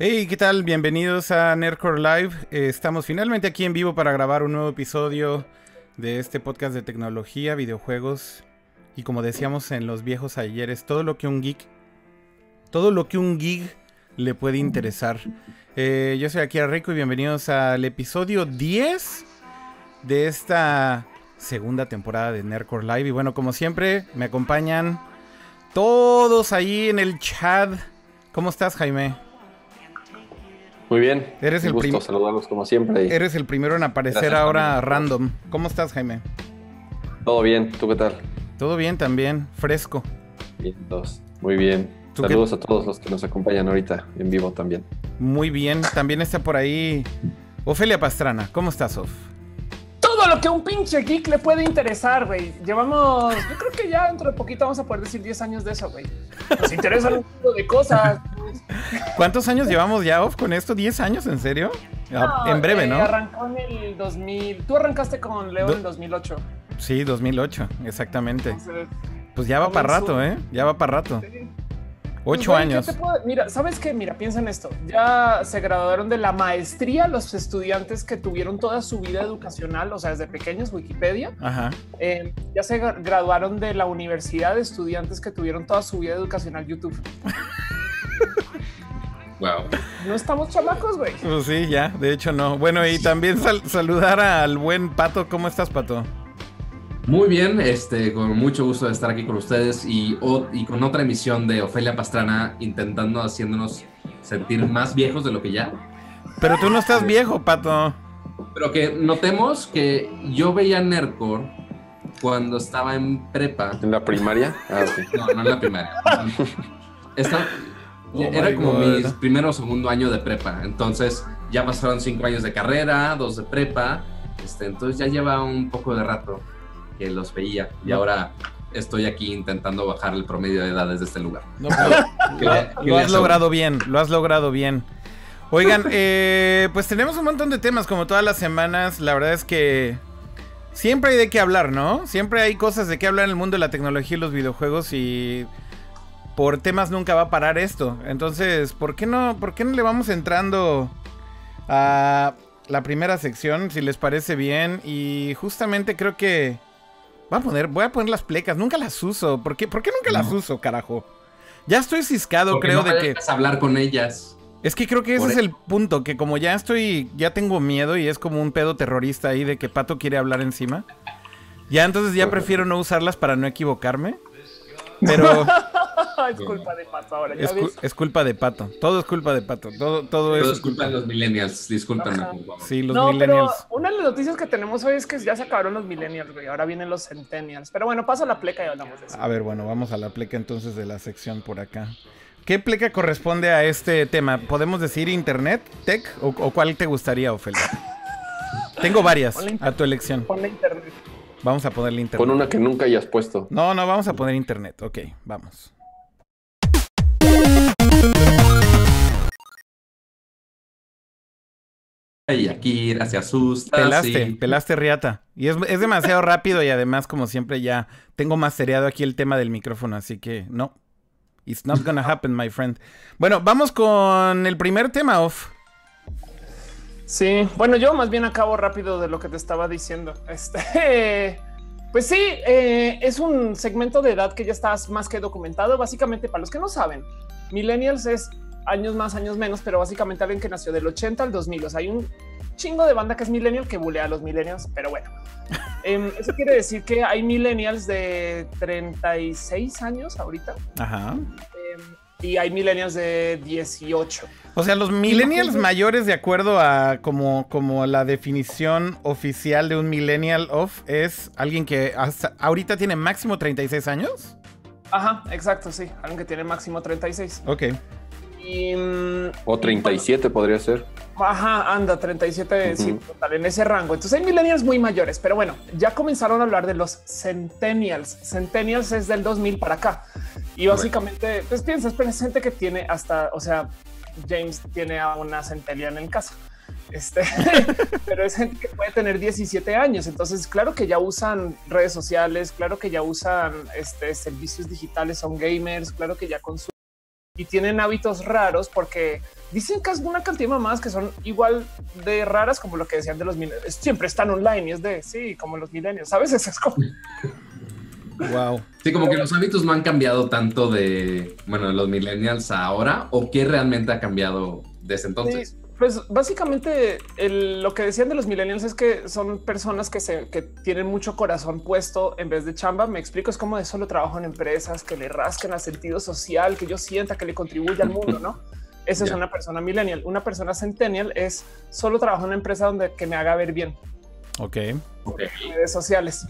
Hey, ¿qué tal? Bienvenidos a Nerdcore Live. Eh, estamos finalmente aquí en vivo para grabar un nuevo episodio de este podcast de tecnología, videojuegos y como decíamos en los viejos ayeres, todo lo que un geek, todo lo que un geek le puede interesar. Eh, yo soy aquí Rico y bienvenidos al episodio 10 de esta segunda temporada de Nerdcore Live. Y bueno, como siempre, me acompañan todos ahí en el chat. ¿Cómo estás, Jaime? Muy bien. Eres el gusto saludarlos como siempre. Eres el primero en aparecer ahora random. ¿Cómo estás, Jaime? Todo bien. ¿Tú qué tal? Todo bien también. Fresco. Bien, dos. Muy bien. Saludos a todos los que nos acompañan ahorita en vivo también. Muy bien. También está por ahí Ofelia Pastrana. ¿Cómo estás, Of? todo lo que a un pinche geek le puede interesar, güey. Llevamos, yo creo que ya dentro de poquito vamos a poder decir 10 años de eso, güey. Nos interesan un poco de cosas. ¿Cuántos años llevamos ya off con esto? ¿10 años? ¿En serio? Ah, en breve, ¿no? Arrancó en el 2000. Tú arrancaste con Leo en 2008. Sí, 2008, exactamente. pues ya va para rato, ¿eh? Ya va para rato. Ocho pues, años. Mira, ¿sabes qué? Mira, piensa en esto. Ya se graduaron de la maestría los estudiantes que tuvieron toda su vida educacional, o sea, desde pequeños, Wikipedia. Ajá. Eh, ya se graduaron de la universidad de estudiantes que tuvieron toda su vida educacional YouTube. Wow. No estamos chamacos, güey. Pues sí, ya, de hecho no. Bueno, y también saludar al buen Pato. ¿Cómo estás, Pato? Muy bien, este, con mucho gusto de estar aquí con ustedes y, y con otra emisión de Ofelia Pastrana intentando haciéndonos sentir más viejos de lo que ya. Pero tú no estás viejo, Pato. Pero que notemos que yo veía Nerdcore cuando estaba en prepa. ¿En la primaria? Ah, No, no en la primaria. Oh era como mi primero o segundo año de prepa. Entonces ya pasaron cinco años de carrera, dos de prepa. Este, entonces ya lleva un poco de rato que los veía y ahora estoy aquí intentando bajar el promedio de edades de este lugar. lo, has logrado bien, lo has logrado bien. Oigan, eh, pues tenemos un montón de temas como todas las semanas. La verdad es que siempre hay de qué hablar, ¿no? Siempre hay cosas de qué hablar en el mundo de la tecnología y los videojuegos y por temas nunca va a parar esto. Entonces, ¿por qué no, por qué no le vamos entrando a la primera sección, si les parece bien? Y justamente creo que Voy a poner, voy a poner las plecas. Nunca las uso. ¿Por qué, ¿Por qué nunca las uso, carajo? Ya estoy ciscado, creo, de que. hablar con ellas. Es que creo que ese es el punto, que como ya estoy, ya tengo miedo y es como un pedo terrorista ahí de que Pato quiere hablar encima. Ya entonces ya prefiero no usarlas para no equivocarme. Pero es culpa de Pato ahora. es, culpa de Pato. Todo es culpa de Pato. Todo, todo, es culpa de los millennials. Discúlpenme. Sí, los no, millennials. Pero una de las noticias que tenemos hoy es que ya se acabaron los millennials, güey. Ahora vienen los centennials. Pero bueno, pasa la pleca y hablamos de eso. A ver, bueno, vamos a la pleca entonces de la sección por acá. ¿Qué pleca corresponde a este tema? ¿Podemos decir internet, tech o, cuál te gustaría, Ofelia? Tengo varias a tu elección. Ponle internet. Vamos a ponerle internet. Pon una que nunca hayas puesto. No, no, vamos a poner internet. Ok, vamos. Y aquí se asusta. Pelaste, pelaste riata. Y es, demasiado rápido y además, como siempre, ya tengo mastereado aquí el tema del micrófono, así que no. It's not gonna happen, my friend. Bueno, vamos con el primer tema, off. Sí, bueno, yo más bien acabo rápido de lo que te estaba diciendo. Este, pues sí, eh, es un segmento de edad que ya está más que documentado. Básicamente, para los que no saben, millennials es años más, años menos, pero básicamente alguien que nació del 80 al 2000. O sea, hay un chingo de banda que es millennial que bulea a los millennials, pero bueno. Em, eso quiere decir que hay millennials de 36 años ahorita. Ajá. Em, y hay millennials de 18. O sea, los millennials mayores, de acuerdo a como, como la definición oficial de un millennial of, es alguien que hasta ahorita tiene máximo 36 años. Ajá, exacto, sí. Alguien que tiene máximo 36. Ok. O 37 podría ser. Ajá, anda, 37, sí, total, en ese rango. Entonces hay millennials muy mayores, pero bueno, ya comenzaron a hablar de los centennials. Centennials es del 2000 para acá. Y básicamente, pues piensas, pero es gente que tiene hasta, o sea, James tiene a una centelia en el caso. Este, pero es gente que puede tener 17 años. Entonces, claro que ya usan redes sociales, claro que ya usan este, servicios digitales, son gamers, claro que ya consumen y tienen hábitos raros porque dicen que es una cantidad de mamás que son igual de raras como lo que decían de los millennials. Siempre están online y es de sí, como los millennials. Sabes? Eso es como Wow. Sí, como que los hábitos no han cambiado tanto de, bueno, de los millennials ahora o qué realmente ha cambiado desde entonces. pues básicamente lo que decían de los millennials es que son personas que, se, que tienen mucho corazón puesto en vez de chamba. Me explico, es como de solo trabajo en empresas que le rasquen al sentido social, que yo sienta que le contribuye al mundo, ¿no? Esa es una persona millennial. Una persona centennial es solo trabajo en una empresa donde que me haga ver bien. Ok. okay. Redes sociales.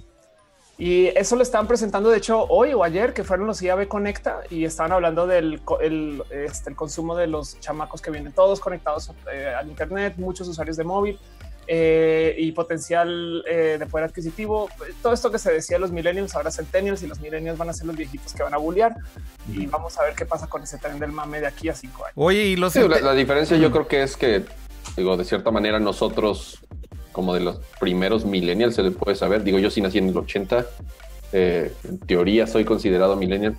Y eso lo estaban presentando, de hecho, hoy o ayer, que fueron los IAB Conecta y estaban hablando del este, el, consumo de los chamacos que vienen todos conectados eh, al Internet, muchos usuarios de móvil eh, y potencial eh, de poder adquisitivo. Todo esto que se decía los millennials, ahora centennials y los millennials van a ser los viejitos que van a bullear y vamos a ver qué pasa con ese tren del mame de aquí a cinco años. Oye, y los la, la diferencia yo creo que es que, digo, de cierta manera nosotros como de los primeros millennials, se le puede saber. Digo, yo sí nací en el 80, eh, en teoría soy considerado millennial,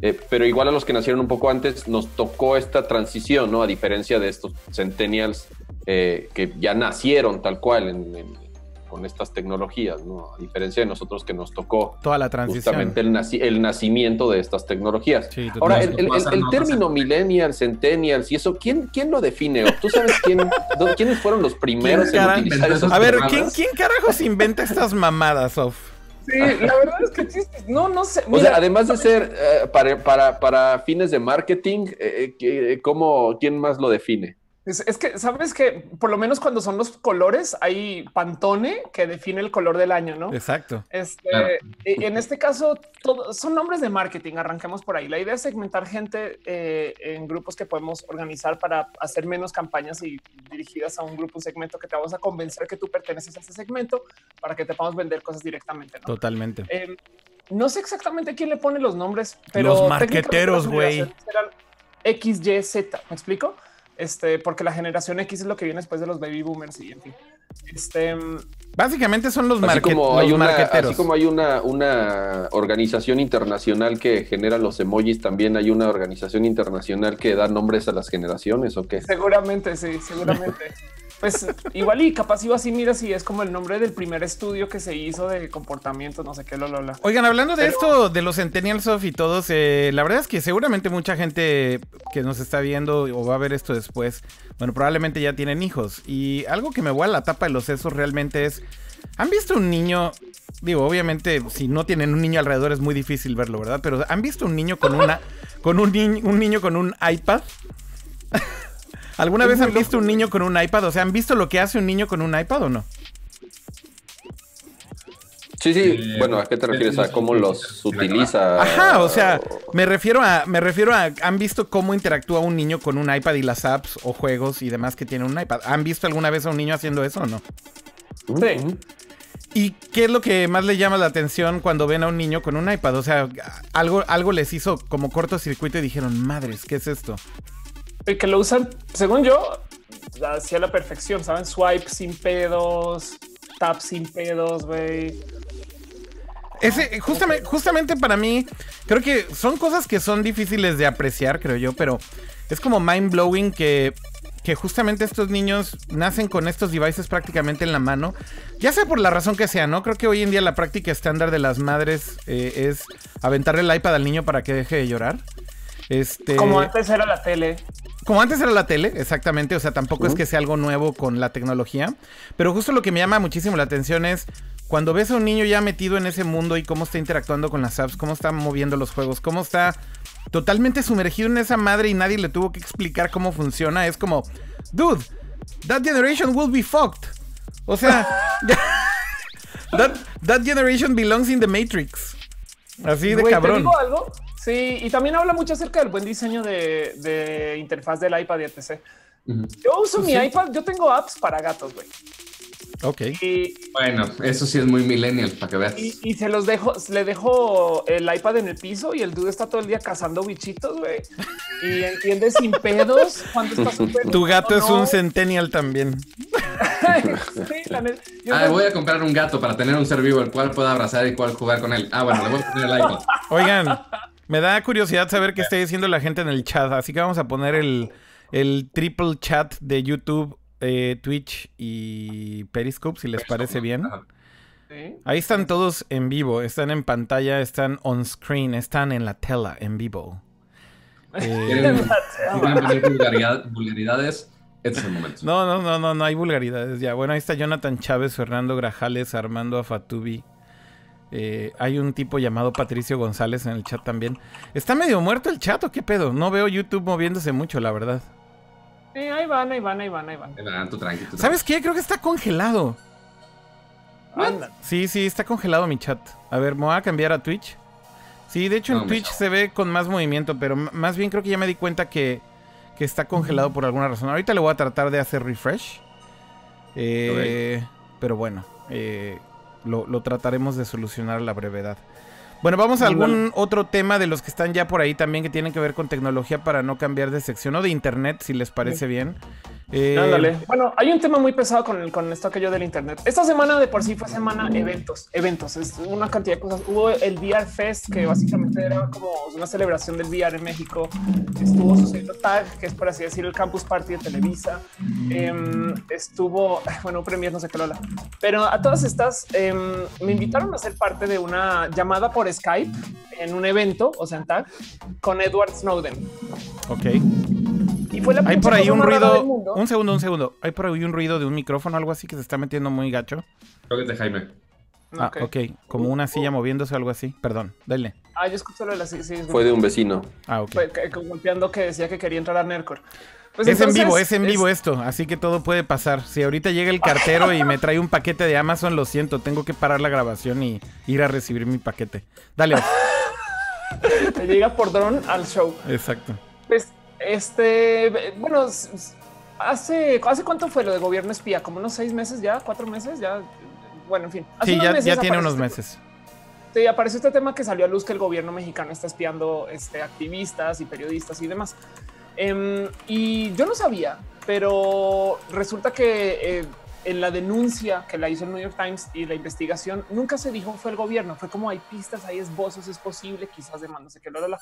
eh, pero igual a los que nacieron un poco antes nos tocó esta transición, ¿no? A diferencia de estos centennials eh, que ya nacieron tal cual en, con estas tecnologías, ¿no? A diferencia de nosotros que nos tocó toda la transición. Justamente el, el nacimiento de estas tecnologías. Ahora, el, término millennials, centennials y eso, ¿quién, quién lo define? ¿Tú sabes quién, quiénes fueron los primeros en utilizar esos A ver, ¿quién, ¿quién carajos inventa estas mamadas, Of? Sí, la verdad es que no, no sé. o sea, además de ser eh, para, para, para, fines de marketing, eh, eh, ¿cómo, ¿quién más lo define? Es, que sabes que por lo menos cuando son los colores hay Pantone que define el color del año, ¿no? Exacto. Este, En este caso son nombres de marketing. Arranquemos por ahí. La idea es segmentar gente eh, en grupos que podemos organizar para hacer menos campañas y dirigidas a un grupo, un segmento que te vamos a convencer que tú perteneces a ese segmento para que te podamos vender cosas directamente. ¿no? Totalmente. Em, no sé exactamente quién le pone los nombres, pero los marqueteros, güey. X, Y, Z. ¿Me explico? Este, porque la generación X es lo que viene después de los baby boomers y en fin. Este, Básicamente son los, así como hay una, Así como hay una, una organización internacional que genera los emojis, también hay una organización internacional que da nombres a las generaciones, ¿o qué? Seguramente, sí, seguramente. Pues igual y capaz iba así, mira si es como el nombre del primer estudio que se hizo de comportamiento, no sé qué, lo, lo, lo. Oigan, hablando de esto, de los Centennials of y todos, eh, la verdad es que seguramente mucha gente que nos está viendo o va a ver esto después, bueno, probablemente ya tienen hijos. Y algo que me a la tapa de los sesos realmente es, ¿han visto un niño? Digo, obviamente, si no tienen un niño alrededor es muy difícil verlo, ¿verdad? Pero ¿han visto un niño con una, con un, un niño con un iPad? ¿Alguna vez han visto un niño con un iPad? O sea, ¿han visto lo que hace un niño con un iPad o no? Sí, sí. Eh, bueno, ¿a qué te refieres? ¿A cómo los utiliza? Ajá, o sea, me refiero a, me refiero a, ¿han visto cómo interactúa un niño con un iPad y las apps o juegos y demás que tiene un iPad? ¿Han visto alguna vez a un niño haciendo eso o no? Sí. ¿Y qué es lo que más le llama la atención cuando ven a un niño con un iPad? O sea, algo, algo les hizo como cortocircuito y dijeron, madres, ¿qué es esto? Que lo usan, según yo, hacia la perfección, ¿saben? Swipe sin pedos, tap sin pedos, güey. Ese, justamente, justamente para mí, creo que son cosas que son difíciles de apreciar, creo yo, pero es como mind blowing que, que justamente estos niños nacen con estos devices prácticamente en la mano, ya sea por la razón que sea, ¿no? Creo que hoy en día la práctica estándar de las madres eh, es aventarle el iPad al niño para que deje de llorar. Este, como antes era la tele. Como antes era la tele, exactamente. O sea, tampoco es que sea algo nuevo con la tecnología. Pero justo lo que me llama muchísimo la atención es cuando ves a un niño ya metido en ese mundo y cómo está interactuando con las apps, cómo está moviendo los juegos, cómo está totalmente sumergido en esa madre y nadie le tuvo que explicar cómo funciona. Es como, dude, that generation will be fucked. O sea, that, that generation belongs in the Matrix. Así de cabrón. algo? Sí, y también habla mucho acerca del buen diseño de, interfaz del iPad y etc. Yo uso mi iPad, yo tengo apps para gatos, güey. Ok. bueno, eso sí es muy millennial, para que veas. Y, se los dejo, le dejo el iPad en el piso y el dude está todo el día cazando bichitos, güey. Y entiende sin pedos cuando está Tu gato es un centennial también. ah, voy a comprar un gato para tener un ser vivo el cual pueda abrazar y cual jugar con él. Ah, bueno, le voy a poner el iPad. Oigan, me da curiosidad saber qué está diciendo la gente en el chat, así que vamos a poner el, el triple chat de YouTube eh, Twitch y Periscope, si les parece bien. Ahí están todos en vivo, están en pantalla, están on screen, están en la tela en vivo. Eh, vulgaridades, este es el momento. No, no, no, no, no hay vulgaridades ya. Bueno, ahí está Jonathan Chávez, Fernando Grajales, Armando Afatubi. Eh, hay un tipo llamado Patricio González en el chat también. ¿Está medio muerto el chat o qué pedo? No veo YouTube moviéndose mucho, la verdad. Eh, ahí van, ahí van, ahí van, ahí van. ¿Sabes qué? Creo que está congelado. Sí, sí, está congelado mi chat. A ver, me voy a cambiar a Twitch. Sí, de hecho en Twitch se ve con más movimiento, pero más bien creo que ya me di cuenta que, está congelado por alguna razón. Ahorita le voy a tratar de hacer refresh. Eh, pero bueno, eh, lo, lo, trataremos de solucionar a la brevedad. Bueno, vamos a algún otro tema de los que están ya por ahí también que tienen que ver con tecnología para no cambiar de sección o de internet, si les parece bien. Eh, bueno, hay un tema muy pesado con, el, con esto aquello del Internet. Esta semana de por sí fue semana eventos, eventos, es una cantidad de cosas. Hubo el VR Fest, que básicamente era como una celebración del VR en México. Estuvo sucediendo TAG, que es por así decir el Campus Party de Televisa. Em, estuvo, bueno, premier, no sé qué lo Pero a todas estas em, me invitaron a ser parte de una llamada por Skype en un evento, o sea, en TAG, con Edward Snowden. Ok. Hay por ahí un ruido. Un segundo, un segundo. Hay por ahí un ruido de un micrófono, algo así que se está metiendo muy gacho. Creo que es de Jaime. Ah, ok. Como una silla moviéndose o algo así. Perdón, dale. Ah, yo escuché lo de la silla. Fue de un vecino. Ah, ok. golpeando que decía que quería entrar a Nercor. Pues es en vivo, es en vivo esto, así que todo puede pasar. Si ahorita llega el cartero y me trae un paquete de Amazon, lo siento, tengo que parar la grabación y ir a recibir mi paquete. Dale. Te llega por dron al show. Exacto. Pues este, bueno, hace, ¿hace cuánto fue lo de gobierno espía? Como unos seis meses ya, cuatro meses ya. Bueno, en fin. sí, ya, tiene unos meses. Sí, apareció este tema que salió a luz que el gobierno mexicano está espiando este, activistas y periodistas y demás. Em, y yo no sabía, pero resulta que eh, en la denuncia que la hizo el New York Times y la investigación nunca se dijo fue el gobierno. Fue como hay pistas, hay esbozos, es posible, quizás demándose que lo, lo,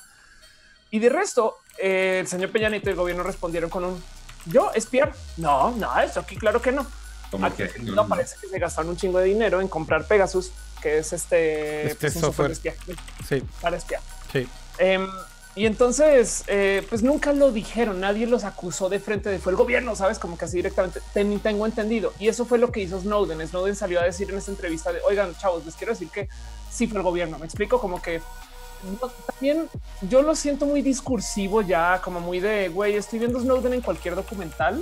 y de resto, eh, el señor Peña Nieto y el gobierno respondieron con un yo espiar. No, no, eso aquí claro que no. que no, parece que se gastaron un chingo de dinero en comprar Pegasus, que es este, este pues, software, espía, sí. para espiar. Sí. Em, y entonces, eh, pues nunca lo dijeron, nadie los acusó de frente de fue el gobierno, sabes, como que así directamente tengo entendido. Y eso fue lo que hizo Snowden. Snowden salió a decir en esa entrevista de oigan, chavos, les quiero decir que sí fue el gobierno. Me explico como que también yo lo siento muy discursivo ya, como muy de güey, estoy viendo Snowden en cualquier documental,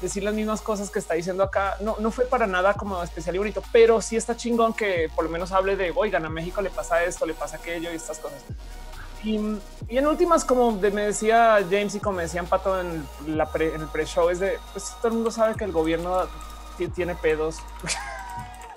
decir las mismas cosas que está diciendo acá. No, no fue para nada como especial y bonito, pero sí está chingón que por lo menos hable de oigan, a México le pasa esto, le pasa aquello y estas cosas. Y, en últimas, como me decía James y como me decían Pato en, la en el pre-show, es de pues todo el mundo sabe que el gobierno tiene pedos.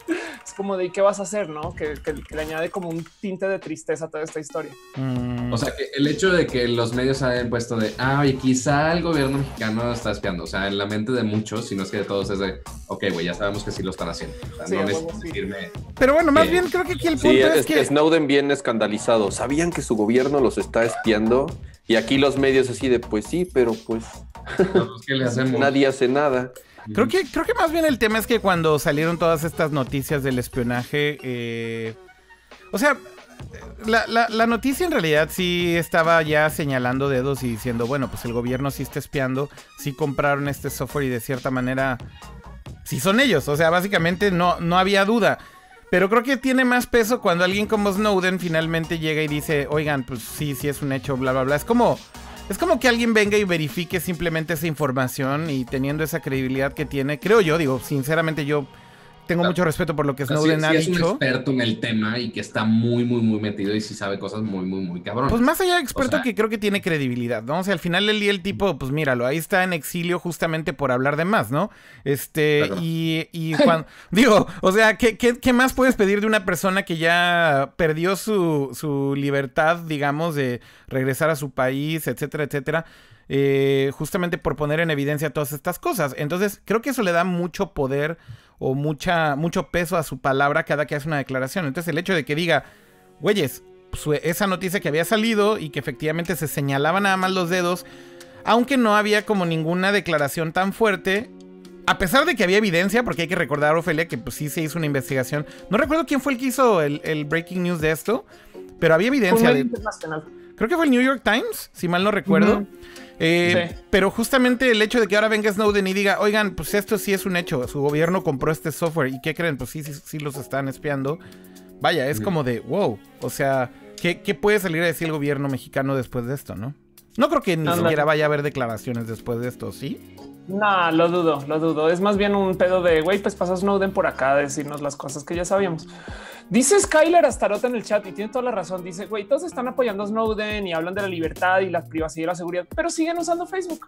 es como de qué vas a hacer, ¿no? Que, le añade como un tinte de tristeza a toda esta historia. Mm. O sea, que el hecho de que los medios hayan puesto de, ah, oye, quizá el gobierno mexicano está espiando, o sea, en la mente de muchos, si no es que de todos es de, ok, güey, ya sabemos que sí lo están haciendo. O sea, no decirme Pero bueno, más bien creo que aquí el punto es, que... Snowden bien escandalizado. ¿Sabían que su gobierno los está espiando? Y aquí los medios así de, pues sí, pero pues... ¿Qué le hacemos? Nadie hace nada. Creo que, creo que más bien el tema es que cuando salieron todas estas noticias del espionaje, eh, o sea, la, la, noticia en realidad sí estaba ya señalando dedos y diciendo, bueno, pues el gobierno sí está espiando, sí compraron este software y de cierta manera, sí son ellos, o sea, básicamente no, no había duda. Pero creo que tiene más peso cuando alguien como Snowden finalmente llega y dice, oigan, pues sí, sí es un hecho, bla, bla, bla. Es como, es como que alguien venga y verifique simplemente esa información y teniendo esa credibilidad que tiene, creo yo, digo, sinceramente yo tengo mucho respeto por lo que Snowden ha dicho. Es un experto en el tema y que está muy, muy, muy metido y sí sabe cosas muy, muy, muy cabrón. Pues más allá de experto que creo que tiene credibilidad, ¿no? O sea, al final el día el tipo, pues míralo, ahí está en exilio justamente por hablar de más, ¿no? Este, y, y cuando, digo, o sea, ¿qué, ¿qué, más puedes pedir de una persona que ya perdió su, su libertad, digamos, de regresar a su país, etcétera, etcétera? Eh, justamente por poner en evidencia todas estas cosas. Entonces, creo que eso le da mucho poder o mucha, mucho peso a su palabra cada que hace una declaración. Entonces, el hecho de que diga, güeyes, esa noticia que había salido y que efectivamente se señalaban nada más los dedos, aunque no había como ninguna declaración tan fuerte, a pesar de que había evidencia, porque hay que recordar, Ofelia, que pues sí se hizo una investigación. No recuerdo quién fue el que hizo el, breaking news de esto, pero había evidencia. De, creo que fue el New York Times, si mal no recuerdo. Eh, pero justamente el hecho de que ahora venga Snowden y diga, oigan, pues esto sí es un hecho, su gobierno compró este software y ¿qué creen? Pues sí, sí, sí los están espiando. Vaya, es como de, wow, o sea, ¿qué, puede salir a decir el gobierno mexicano después de esto, no? No creo que ni siquiera vaya a haber declaraciones después de esto, ¿sí? No, lo dudo, lo dudo. Es más bien un pedo de, güey, pues pasó Snowden por acá a decirnos las cosas que ya sabíamos. Dice Skyler Astaroth en el chat y tiene toda la razón. Dice, güey, todos están apoyando a Snowden y hablan de la libertad y la privacidad y la seguridad, pero siguen usando Facebook.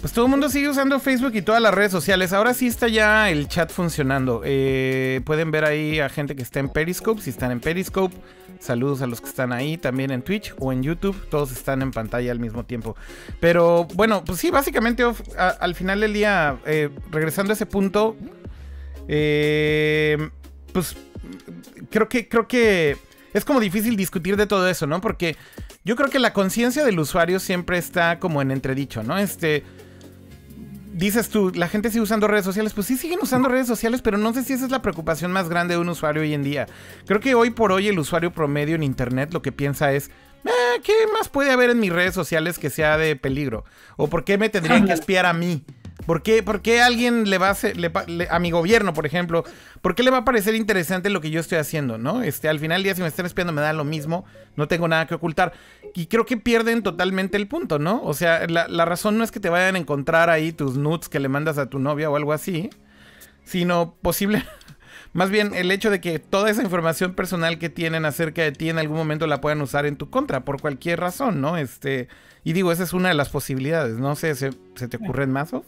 Pues todo el mundo sigue usando Facebook y todas las redes sociales. Ahora sí está ya el chat funcionando. Eh, pueden ver ahí a gente que está en Periscope. Si están en Periscope, saludos a los que están ahí también en Twitch o en YouTube. Todos están en pantalla al mismo tiempo. Pero bueno, pues sí, básicamente al final del día, eh, regresando a ese punto, eh, pues creo que, creo que es como difícil discutir de todo eso, ¿no? Porque yo creo que la conciencia del usuario siempre está como en entredicho, ¿no? Este. Dices tú, la gente sigue usando redes sociales. Pues sí, siguen usando redes sociales, pero no sé si esa es la preocupación más grande de un usuario hoy en día. Creo que hoy por hoy el usuario promedio en Internet lo que piensa es, eh, ¿qué más puede haber en mis redes sociales que sea de peligro? ¿O por qué me tendrían que espiar a mí? ¿Por qué, por qué alguien le va a hacer, a mi gobierno, por ejemplo, por qué le va a parecer interesante lo que yo estoy haciendo, no? Este, al final del día, si me están espiando, me da lo mismo, no tengo nada que ocultar. Y creo que pierden totalmente el punto, ¿no? O sea, la, razón no es que te vayan a encontrar ahí tus nudes que le mandas a tu novia o algo así, sino posible. Más bien el hecho de que toda esa información personal que tienen acerca de ti en algún momento la puedan usar en tu contra, por cualquier razón, ¿no? Este, y digo, esa es una de las posibilidades, no sé, ¿se, te ocurren más? o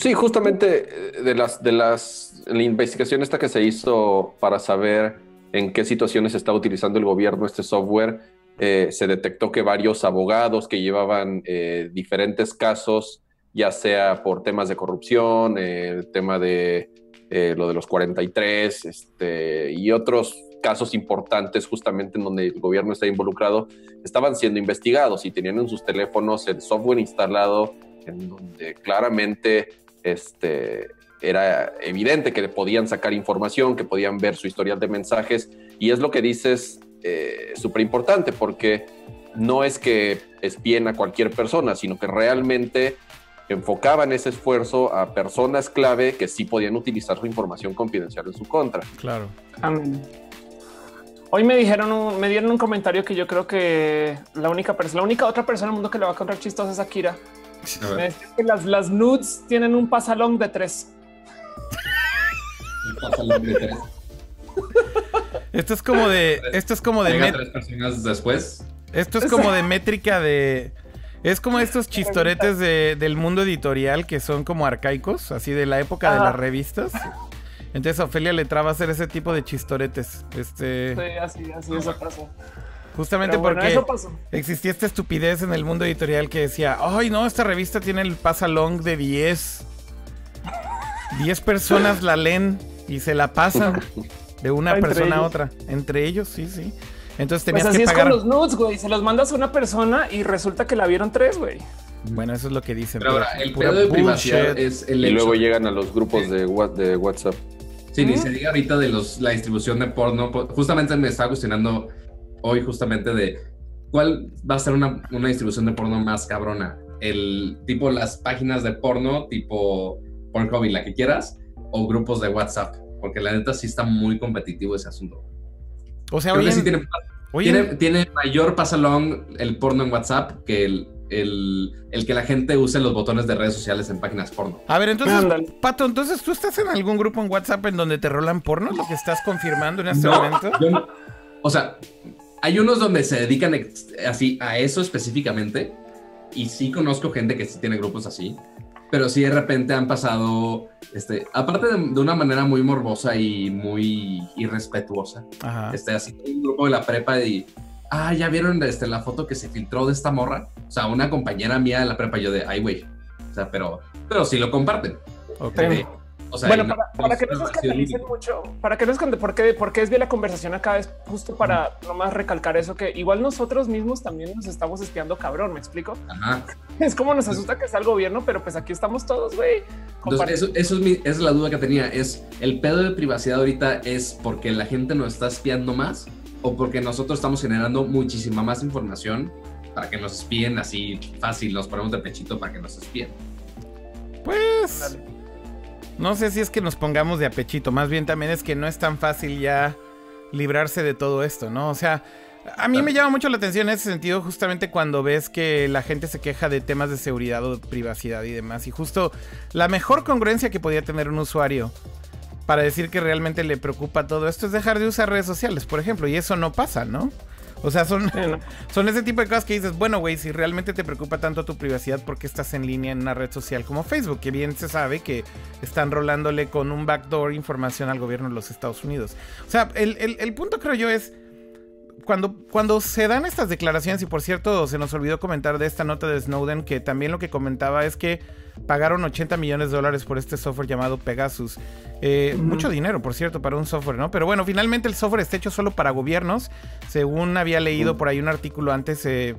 Sí, justamente eh, de las de las la investigación esta que se hizo para saber en qué situaciones está utilizando el gobierno este software, eh, se detectó que varios abogados que llevaban eh, diferentes casos, ya sea por temas de corrupción, el tema de lo de los 43, este, y otros casos importantes justamente en donde el gobierno está involucrado, estaban siendo investigados y tenían en sus teléfonos el software instalado en donde claramente este, era evidente que podían sacar información, que podían ver su historial de mensajes, y es lo que dices eh, súper importante, porque no es que espien a cualquier persona, sino que realmente enfocaban ese esfuerzo a personas clave que sí podían utilizar su información confidencial en su contra. Claro. Hoy me dijeron, me dieron un comentario que yo creo que la única persona, la única otra persona en el mundo que le va a contar chistosa es Akira me que las, las nudes tienen un pasalón de tres. un pasalón de tres. Esto es como de. Esto es como de. tres personas después. Esto es como de métrica de. Es como estos chistoretes de, del mundo editorial que son como arcaicos, así de la época de las revistas. Entonces Ofelia le traba a hacer ese tipo de chistoretes. Este... Sí, así, así, eso pasa. Justamente porque existía esta estupidez en el mundo editorial que decía, ay no, esta revista tiene el pasalong de 10. 10 personas la leen y se la pasan de una persona a otra. Entre ellos, sí, sí. Entonces tenías pues así que pagar. Es con los nudes, güey. Se los mandas a una persona y resulta que la vieron tres, güey. Bueno, eso es lo que dicen. Pero ahora, el pedo de privacidad es el Y luego llegan a los grupos de, de WhatsApp. Sí, ni se diga ahorita de los, la distribución de porno. Justamente me estaba cuestionando hoy justamente de cuál va a ser una, una distribución de porno más cabrona. El tipo las páginas de porno, tipo Pornhub y la que quieras, o grupos de WhatsApp, porque la neta sí está muy competitivo ese asunto. O sea, Creo sí tiene, tiene, tiene, mayor pasalón el porno en WhatsApp que el, el, que la gente use los botones de redes sociales en páginas porno. A ver, entonces, Pato, entonces tú estás en algún grupo en WhatsApp en donde te rolan porno, lo que estás confirmando en este momento. o sea, hay unos donde se dedican así a eso específicamente. Y sí conozco gente que sí tiene grupos así. Pero sí de repente han pasado, este, aparte de, una manera muy morbosa y muy irrespetuosa. Este, así un grupo de la prepa y ah, ya vieron este, la foto que se filtró de esta morra. O sea, una compañera mía de la prepa, yo de, ay, güey. O sea, pero, pero sí lo comparten. Okay bueno, para, que no se escandalicen mucho, para que no se porque, porque es bien la conversación acá, es justo para nomás recalcar eso, que igual nosotros mismos también nos estamos espiando cabrón, ¿me explico? Es como nos asusta que sea el gobierno, pero pues aquí estamos todos, güey. Eso, eso es, es la duda que tenía, es el pedo de privacidad ahorita es porque la gente nos está espiando más o porque nosotros estamos generando muchísima más información para que nos espíen así fácil, nos ponemos de pechito para que nos espíen. Pues... No sé si es que nos pongamos de apechito, más bien también es que no es tan fácil ya librarse de todo esto, ¿no? O sea, a mí me llama mucho la atención en ese sentido justamente cuando ves que la gente se queja de temas de seguridad o privacidad y demás. Y justo la mejor congruencia que podía tener un usuario para decir que realmente le preocupa todo esto es dejar de usar redes sociales, por ejemplo. Y eso no pasa, ¿no? O sea, son, son ese tipo de cosas que dices, bueno, güey, si realmente te preocupa tanto tu privacidad, ¿por qué estás en línea en una red social como Facebook? Que bien se sabe que están rolándole con un backdoor información al gobierno de los Estados Unidos. O sea, el, el punto creo yo es, cuando, cuando se dan estas declaraciones, y por cierto, se nos olvidó comentar de esta nota de Snowden, que también lo que comentaba es que pagaron 80 millones de dólares por este software llamado Pegasus. Eh, mucho dinero, por cierto, para un software, ¿no? Pero bueno, finalmente el software está hecho solo para gobiernos. Según había leído por ahí un artículo antes, eh,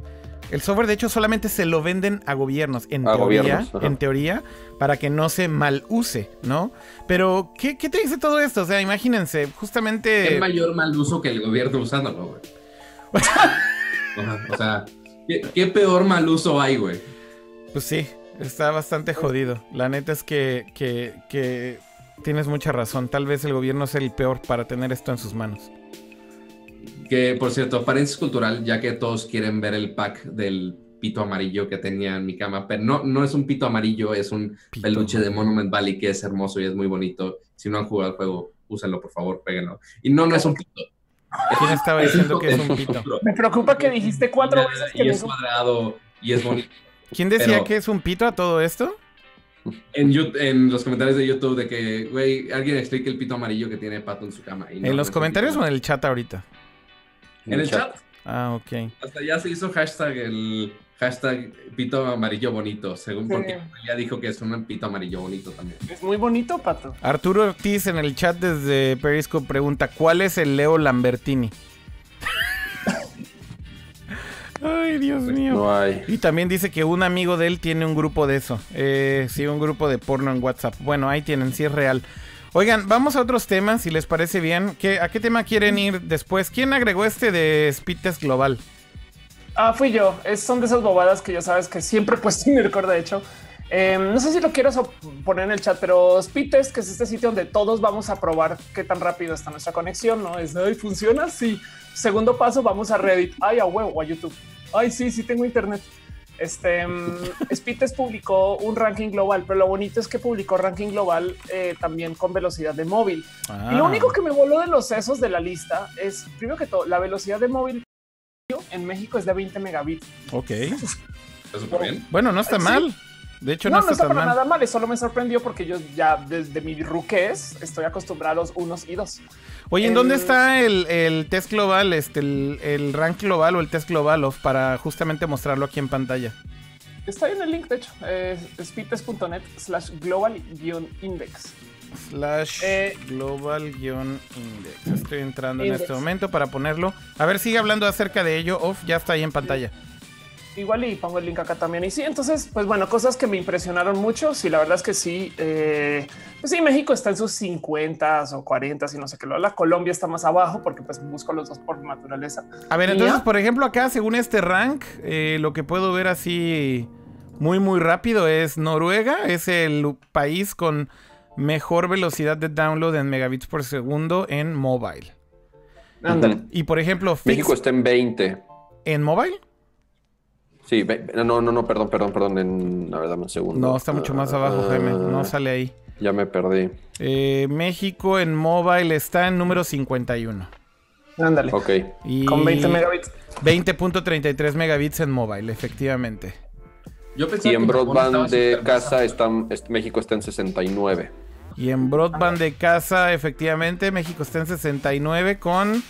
el software de hecho solamente se lo venden a gobiernos, en teoría, en teoría, para que no se mal use, ¿no? Pero, ¿qué, te dice todo esto? O sea, imagínense, justamente... ¿Qué mayor mal uso que el gobierno usándolo, güey? o sea, ¿qué, peor mal uso hay, güey? Pues sí, está bastante jodido. La neta es que, que, que tienes mucha razón. Tal vez el gobierno es el peor para tener esto en sus manos. Que por cierto, apariencia cultural, ya que todos quieren ver el pack del pito amarillo que tenía en mi cama, pero no, no es un pito amarillo, es un peluche de Monument Valley que es hermoso y es muy bonito. Si no han jugado el juego, úsenlo, por favor, péguenlo. Y no, no es un pito. ¿Quién estaba diciendo que es un pito? Me preocupa que dijiste cuatro veces que y es cuadrado y es bonito. ¿Quién decía que es un pito a todo esto? En, en, los comentarios de YouTube de que, güey, alguien explique el pito amarillo que tiene Pato en su cama. ¿En los comentarios o en el chat ahorita? En el chat. Ah, ok. Hasta ya se hizo hashtag el hashtag pito amarillo bonito, según porque ya dijo que es un pito amarillo bonito también. Es muy bonito, Pato. Arturo Ortiz en el chat desde Periscope pregunta, ¿cuál es el Leo Lambertini? Ay, Dios mío. No hay. Y también dice que un amigo de él tiene un grupo de eso. Eh, sí, un grupo de porno en WhatsApp. Bueno, ahí tienen, sí es real. Oigan, vamos a otros temas, si les parece bien. ¿Qué, ¿A qué tema quieren ir después? ¿Quién agregó este de Speed Test Global? Ah, fui yo. Es, son de esas bobadas que ya sabes que siempre he puesto en mi record, de hecho. Em, no sé si lo quieres poner en el chat, pero Speed Test, que es este sitio donde todos vamos a probar qué tan rápido está nuestra conexión, ¿no? Es, ¿y funciona? Sí. Segundo paso, vamos a Reddit. Ay, a huevo, a YouTube. Ay, sí, sí tengo internet. Este um, publicó un ranking global, pero lo bonito es que publicó ranking global eh, también con velocidad de móvil. Y lo ah. único que me voló de los sesos de la lista es, primero que todo, la velocidad de móvil en México es de 20 megabits. Ok. Bueno, no está mal. De hecho, no, no, está, para nada mal. Solo me sorprendió porque yo ya desde mi ruquez estoy acostumbrado a los unos y dos. Oye, ¿en dónde está el, test global, este, el, rank global o el test global of para justamente mostrarlo aquí en pantalla? Está en el link, de hecho, eh, speedtest.net slash global-index. Slash eh, global-index. Estoy entrando en este momento para ponerlo. A ver, sigue hablando acerca de ello. Off, ya está ahí en pantalla igual y pongo el link acá también. Y sí, entonces, pues bueno, cosas que me impresionaron mucho. Sí, la verdad es que sí. Eh, pues sí, México está en sus 50 o 40 y no sé qué. La Colombia está más abajo porque pues busco los dos por naturaleza. A ver, entonces, por ejemplo, acá, según este rank, eh, lo que puedo ver así muy, muy rápido es Noruega. Es el país con mejor velocidad de download en megabits por segundo en mobile. Y por ejemplo, México está en 20. ¿En mobile? Sí, no, no, no, perdón, perdón, perdón. En, a ver, dame un segundo. No, está mucho más abajo, Jaime. No ah, sale ahí. Ya me perdí. Eh, México en mobile está en número 51. Ándale. Ok. Con 20 megabits. 20.33 megabits en mobile, efectivamente. Yo y en broadband de casa está, México está en 69. Y en broadband de casa, efectivamente, México está en 69 con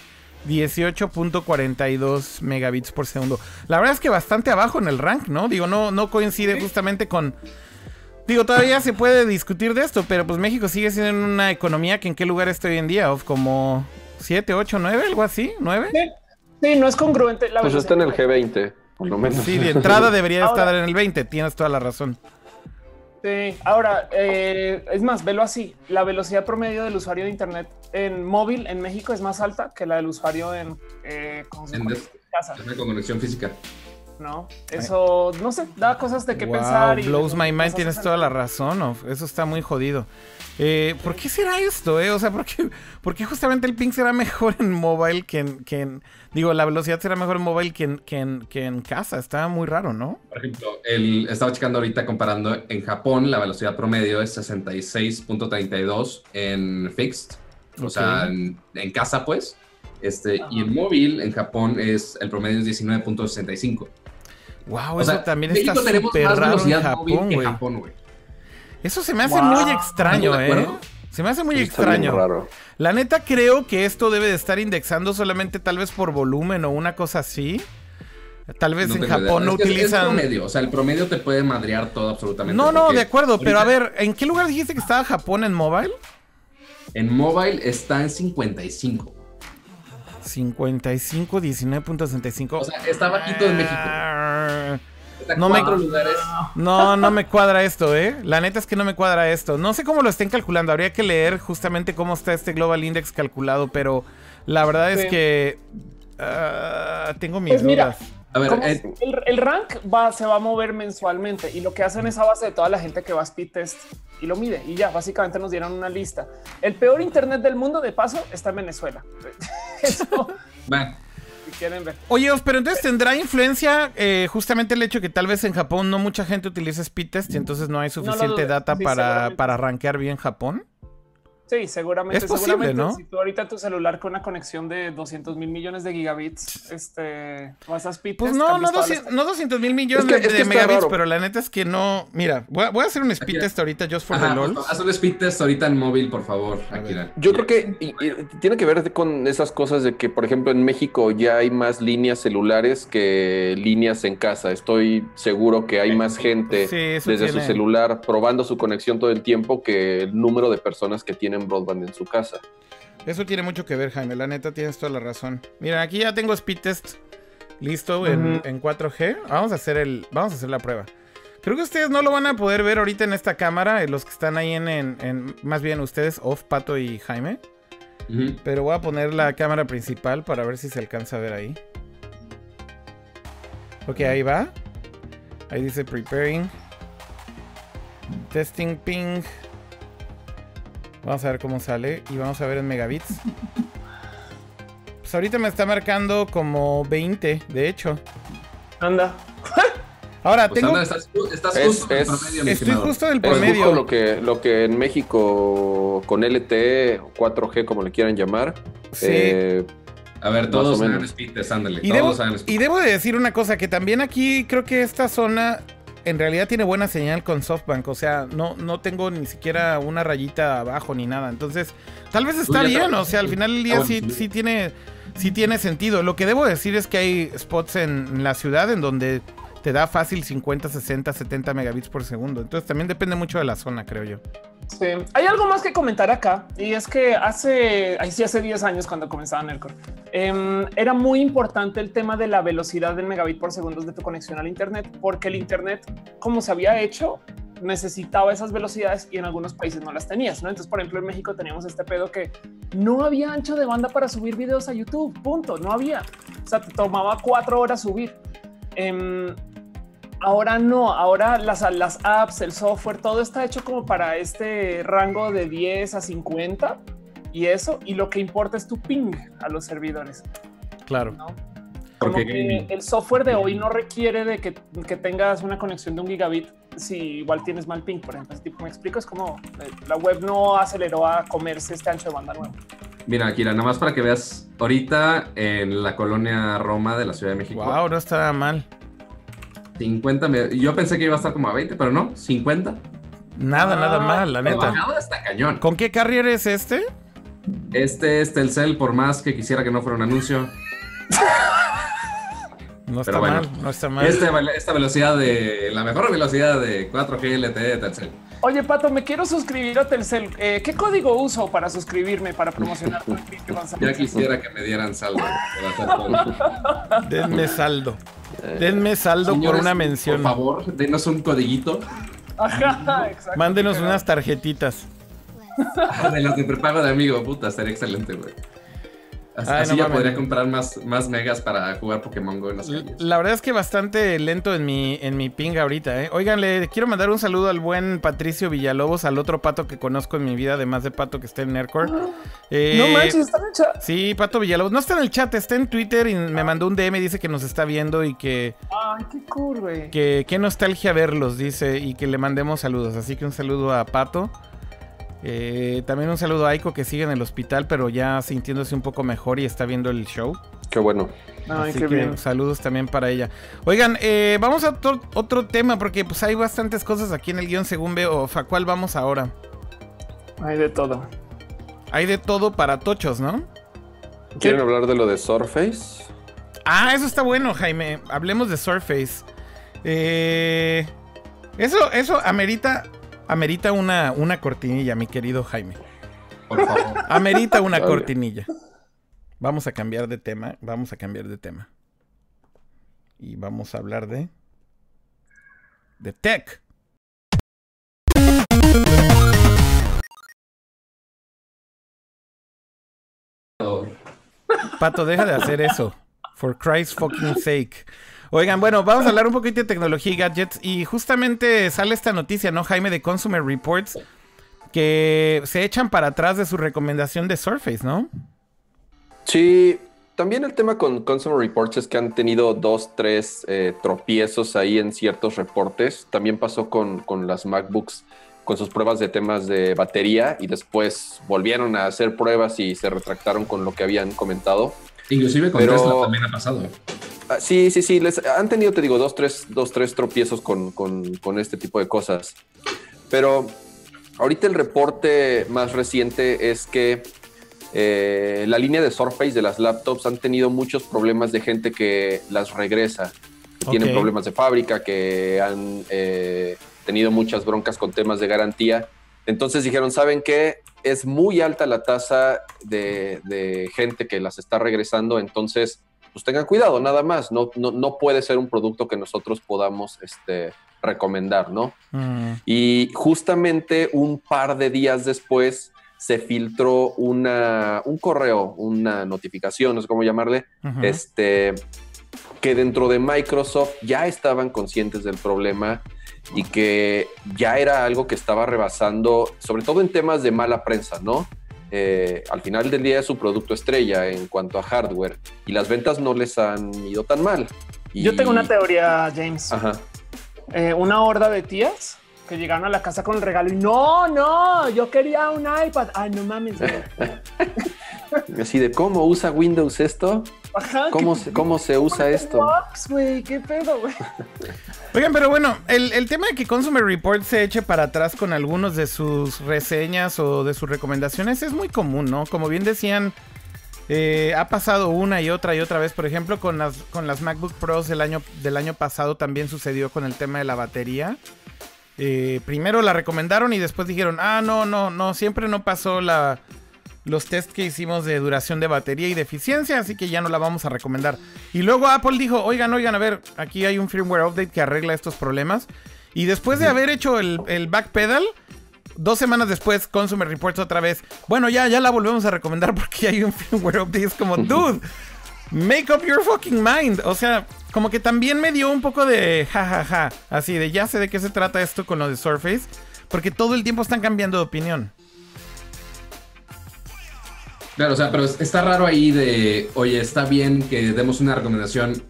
18.42 megabits por segundo. La verdad es que bastante abajo en el rank, ¿no? Digo, no, no coincide justamente con... Digo, todavía se puede discutir de esto, pero pues México sigue siendo una economía que en qué lugar está hoy en día, of como 7, 8, 9, algo así, 9. Sí, no es congruente. La pues está en el G20, por lo menos. Sí, de entrada debería estar en el 20, tienes toda la razón. Sí, ahora, eh, es más, velo así, la velocidad promedio del usuario de Internet en móvil en México es más alta que la del usuario en, eh, con, casa. con conexión física. ¿no? Eso, no sé, da cosas de qué pensar. Y blows my mind, tienes toda la razón, eso está muy jodido. Eh, ¿Por qué será esto? Eh? O sea, ¿por qué, justamente el ping será mejor en mobile que en, que en, Digo, la velocidad será mejor en mobile que en, que en, que en casa. Está muy raro, ¿no? Por ejemplo, el, estaba checando ahorita comparando en Japón, la velocidad promedio es 66.32 en fixed. O sea, en, casa, pues. Este, y en móvil, en Japón, es el promedio es 19.65. Wow, eso también está súper raro en Japón, güey. Eso se me hace muy extraño, ¿eh? Se me hace muy extraño. Raro. La neta creo que esto debe de estar indexando solamente tal vez por volumen o una cosa así. Tal vez en Japón no utilizan. promedio, o sea, el promedio te puede madrear todo absolutamente. No, no, de acuerdo, pero a ver, ¿en qué lugar dijiste que estaba Japón en mobile? En mobile está en 55. 55, 19.65. O sea, está bajito en México. No me, lugares. no, no me cuadra esto, ¿eh? La neta es que no me cuadra esto. No sé cómo lo estén calculando. Habría que leer justamente cómo está este Global Index calculado, pero la verdad es que ah, tengo mis pues dudas. A ver, eh, el, rank va, se va a mover mensualmente y lo que hacen es a base de toda la gente que va a speed test y lo mide y ya básicamente nos dieron una lista. El peor internet del mundo, de paso, está en Venezuela. Eso. Oye, pero entonces tendrá influencia eh, justamente el hecho que tal vez en Japón no mucha gente utiliza speed test y entonces no hay suficiente data para, para rankear bien Japón. Sí, seguramente. Es posible, ¿no? Si tú ahorita tu celular con una conexión de 200 mil millones de gigabits, este, vas a speed Pues no, no, 200, mil millones de, megabits, pero la neta es que no. Mira, voy a, hacer un speed test ahorita, just for the LOL. Haz un speed test ahorita en móvil, por favor. Yo creo que tiene que ver con esas cosas de que, por ejemplo, en México ya hay más líneas celulares que líneas en casa. Estoy seguro que hay más gente desde su celular probando su conexión todo el tiempo que el número de personas que tienen broadband en su casa. Eso tiene mucho que ver, Jaime. La neta tienes toda la razón. Mira, aquí ya tengo speed test listo en, 4G. Vamos a hacer el. Vamos a hacer la prueba. Creo que ustedes no lo van a poder ver ahorita en esta cámara. Eh, los que están ahí en. más bien ustedes, Off, Pato y Jaime. Pero voy a poner la cámara principal para ver si se alcanza a ver ahí. Ok, ahí va. Ahí dice preparing. Testing ping. Vamos a ver cómo sale y vamos a ver en megabits. Pues ahorita me está marcando como 20, de hecho. Anda. Ahora pues tengo. estás, justo en el promedio, Estoy justo en el promedio. Es lo que, lo que en México con LTE 4G, como le quieran llamar. Sí. Eh, a ver, todos hagan speed test, ándale. Y, debo, y debo de decir una cosa, que también aquí creo que esta zona en realidad tiene buena señal con SoftBank. O sea, no, no tengo ni siquiera una rayita abajo ni nada. Entonces, tal vez está bien. O sea, al final del día ah, sí, sí, tiene, sí tiene sentido. Lo que debo decir es que hay spots en la ciudad en donde te da fácil 50, 60, 70 megabits por segundo. Entonces también depende mucho de la zona, creo yo. Hay algo más que comentar acá y es que hace, sí hace 10 años cuando comenzaba Nercor, eh, era muy importante el tema de la velocidad del megabit por segundo de tu conexión al Internet, porque el Internet, como se había hecho, necesitaba esas velocidades y en algunos países no las tenías. ¿no? Entonces, por ejemplo, en México teníamos este pedo que no había ancho de banda para subir videos a YouTube. Punto. No había. O sea, te tomaba cuatro horas subir. Eh, Ahora no, ahora las, las apps, el software, todo está hecho como para este rango de 10 a 50 y eso, y lo que importa es tu ping a los servidores. Claro. Porque el software de hoy no requiere de que, tengas una conexión de un gigabit si igual tienes mal ping, por ejemplo. tipo, me explico, es como eh, la web no aceleró a comerse este ancho de banda nuevo. Mira, Kira, nada más para que veas ahorita en la colonia Roma de la Ciudad de México. Wow, no está mal. 50, yo pensé que iba a estar como a 20, pero no, 50. Nada, nada mal, la neta. Está cañón. ¿Con qué carrier es este? Este es Telcel, por más que quisiera que no fuera un anuncio. No está mal, no está mal. Este esta velocidad de. La mejor velocidad de 4G LTE de Telcel. Oye, Pato, me quiero suscribir a Telcel. Eh, ¿Qué código uso para suscribirme, para promocionar? ya quisiera que me dieran saldo. Denme saldo. Denme saldo por una mención. Por favor, denos un codiguito. Mándenos unas tarjetitas. de las de prepago de amigo, puta, sería excelente, güey. Así, ya podría comprar más, más megas para jugar Pokémon Go en las La verdad es que bastante lento en mi, en mi ping ahorita, ¿eh? Oigan, le quiero mandar un saludo al buen Patricio Villalobos, al otro pato que conozco en mi vida, además de pato que está en Nerdcore. Eh, no manches, está en el chat. Sí, Pato Villalobos. No está en el chat, está en Twitter y me mandó un DM, dice que nos está viendo y que... Ay, qué cool, güey. Que qué nostalgia verlos, dice, y que le mandemos saludos. Así que un saludo a Pato. Eh, también un saludo a Aiko que sigue en el hospital, pero ya sintiéndose un poco mejor y está viendo el show. Qué bueno. Así que saludos también para ella. Oigan, eh, vamos a otro, tema porque pues hay bastantes cosas aquí en el guion según veo. ¿A cuál vamos ahora? Hay de todo. Hay de todo para tochos, ¿no? ¿Quieren hablar de lo de Surface? Ah, eso está bueno, Jaime. Hablemos de Surface. Eh, eso, eso amerita Amerita una, una cortinilla, mi querido Jaime. Por favor. Amerita una cortinilla. Vamos a cambiar de tema. Vamos a cambiar de tema. Y vamos a hablar de. de tech. Pato, deja de hacer eso. For Christ's fucking sake. Oigan, bueno, vamos a hablar un poquito de tecnología y gadgets. Y justamente sale esta noticia, ¿no, Jaime, de Consumer Reports? Que se echan para atrás de su recomendación de Surface, ¿no? Sí, también el tema con Consumer Reports es que han tenido dos, tres eh, tropiezos ahí en ciertos reportes. También pasó con, las MacBooks con sus pruebas de temas de batería y después volvieron a hacer pruebas y se retractaron con lo que habían comentado. Inclusive con Tesla también ha pasado. Ah, sí, sí, sí. Les, han tenido, te digo, dos, tres, dos, tres tropiezos con, con, este tipo de cosas. Pero ahorita el reporte más reciente es que eh, la línea de Surface de las laptops han tenido muchos problemas de gente que las regresa. Tienen problemas de fábrica, que han eh, tenido muchas broncas con temas de garantía. Entonces dijeron, ¿saben qué? Es muy alta la tasa de, de gente que las está regresando, entonces pues tengan cuidado, nada más. No, no, puede ser un producto que nosotros podamos este, recomendar, ¿no? Mm. Y justamente un par de días después se filtró una, un correo, una notificación, no sé cómo llamarle, este, que dentro de Microsoft ya estaban conscientes del problema y que ya era algo que estaba rebasando, sobre todo en temas de mala prensa, ¿no? Eh, al final del día es su producto estrella en cuanto a hardware y las ventas no les han ido tan mal. Yo tengo una teoría, James. Ajá. Eh, una horda de tías que llegaron a la casa con el regalo y no, no, yo quería un iPad. Ay, no mames. Así de cómo usa Windows esto. Ajá, ¿Cómo, se, ¿Cómo se usa esto? ¿Qué pedo, güey? Oigan, pero bueno, el, tema de que Consumer Report se eche para atrás con algunos de sus reseñas o de sus recomendaciones es muy común, ¿no? Como bien decían, eh, ha pasado una y otra y otra vez. Por ejemplo, con las, con las MacBook Pros del año, del año pasado también sucedió con el tema de la batería. Eh, primero la recomendaron y después dijeron, ah, no, no, no, siempre no pasó la, los test que hicimos de duración de batería y de eficiencia, así que ya no la vamos a recomendar. Y luego Apple dijo, oigan, oigan, a ver, aquí hay un firmware update que arregla estos problemas. Y después de haber hecho el, el backpedal, dos semanas después, Consumer Reports otra vez, bueno, ya, ya la volvemos a recomendar porque hay un firmware update. Es como, dude, make up your fucking mind. O sea, como que también me dio un poco de jajaja, así de ya sé de qué se trata esto con lo de Surface, porque todo el tiempo están cambiando de opinión. Claro, o sea, pero está raro ahí de, oye, está bien que demos una recomendación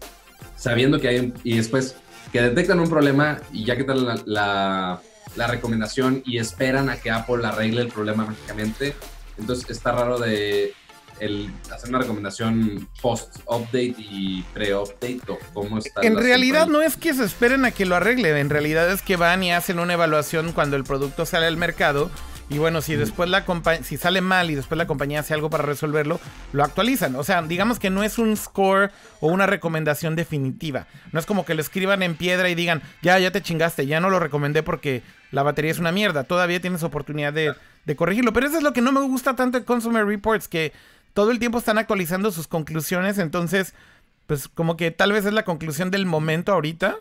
sabiendo que hay, y después que detectan un problema y ya que tal la, la, recomendación y esperan a que Apple arregle el problema mágicamente. Entonces está raro de el hacer una recomendación post-update y pre-update o cómo está. En realidad no es que se esperen a que lo arregle, en realidad es que van y hacen una evaluación cuando el producto sale al mercado y bueno, si después la si sale mal y después la compañía hace algo para resolverlo, lo actualizan. O sea, digamos que no es un score o una recomendación definitiva. No es como que lo escriban en piedra y digan, ya, ya te chingaste, ya no lo recomendé porque la batería es una mierda. Todavía tienes oportunidad de, de corregirlo. Pero eso es lo que no me gusta tanto de Consumer Reports, que todo el tiempo están actualizando sus conclusiones. Entonces, pues como que tal vez es la conclusión del momento ahorita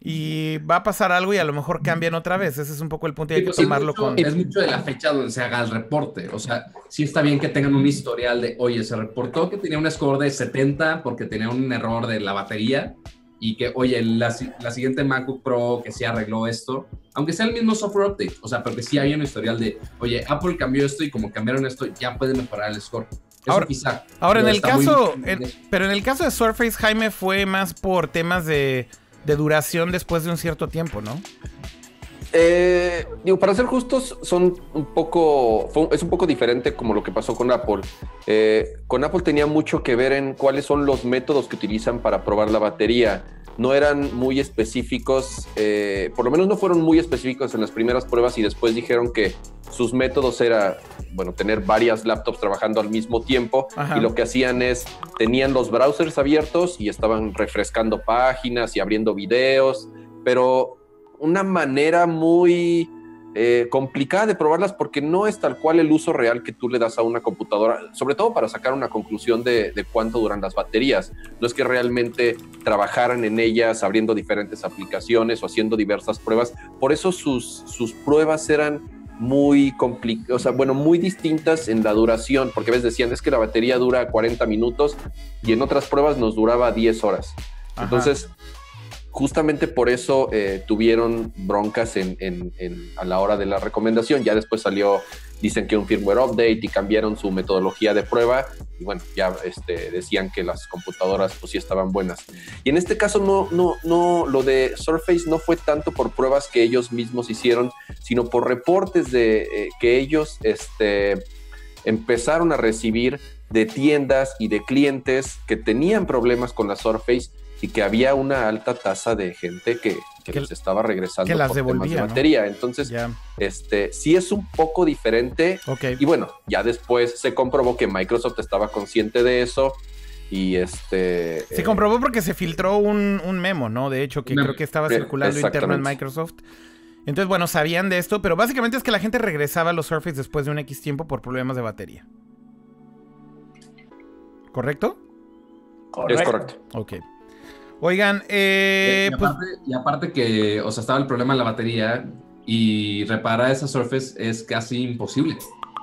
y va a pasar algo y a lo mejor cambian otra vez. Ese es un poco el punto y hay que pues, tomarlo con. Es mucho de la fecha donde se haga el reporte. O sea, sí está bien que tengan un historial de, oye, se reportó que tenía un score de 70 porque tenía un error de la batería y que, oye, la, la siguiente MacBook Pro que se arregló esto, aunque sea el mismo software update, o sea, porque sí hay un historial de, oye, Apple cambió esto y como cambiaron esto, ya puede mejorar el score. Ahora, quizá, ahora en el caso, pero en el caso de Surface, Jaime, fue más por temas de de duración después de un cierto tiempo, ¿no? Eh, digo, para ser justos, son un poco, es un poco diferente como lo que pasó con Apple. Eh, con Apple tenía mucho que ver en cuáles son los métodos que utilizan para probar la batería. No eran muy específicos, eh, por lo menos no fueron muy específicos en las primeras pruebas y después dijeron que sus métodos era, bueno, tener varias laptops trabajando al mismo tiempo y lo que hacían es, tenían los browsers abiertos y estaban refrescando páginas y abriendo videos, pero una manera muy eh, complicada de probarlas porque no es tal cual el uso real que tú le das a una computadora, sobre todo para sacar una conclusión de, cuánto duran las baterías. No es que realmente trabajaran en ellas abriendo diferentes aplicaciones o haciendo diversas pruebas. Por eso sus, sus pruebas eran muy complicadas, o sea, bueno, muy distintas en la duración, porque a veces decían es que la batería dura 40 minutos y en otras pruebas nos duraba 10 horas. Entonces, justamente por eso eh, tuvieron broncas a la hora de la recomendación. Ya después salió, dicen que un firmware update y cambiaron su metodología de prueba. Y bueno, ya este, decían que las computadoras pues sí estaban buenas. Y en este caso no, no, no, lo de Surface no fue tanto por pruebas que ellos mismos hicieron, sino por reportes de eh, que ellos este, empezaron a recibir de tiendas y de clientes que tenían problemas con la Surface y que había una alta tasa de gente que, que, les estaba regresando que las por devolvía, de batería. Entonces, este sí es un poco diferente. Y bueno, ya después se comprobó que Microsoft estaba consciente de eso. Y este. Se comprobó porque se filtró un, memo, ¿no? De hecho, que creo que estaba circulando interno en Microsoft. Entonces, bueno, sabían de esto, pero básicamente es que la gente regresaba a los Surface después de un X tiempo por problemas de batería. ¿Correcto? Es correcto. Ok. Oigan, eh, y, aparte, y, aparte, que, o sea, estaba el problema en la batería y reparar esa Surface es casi imposible.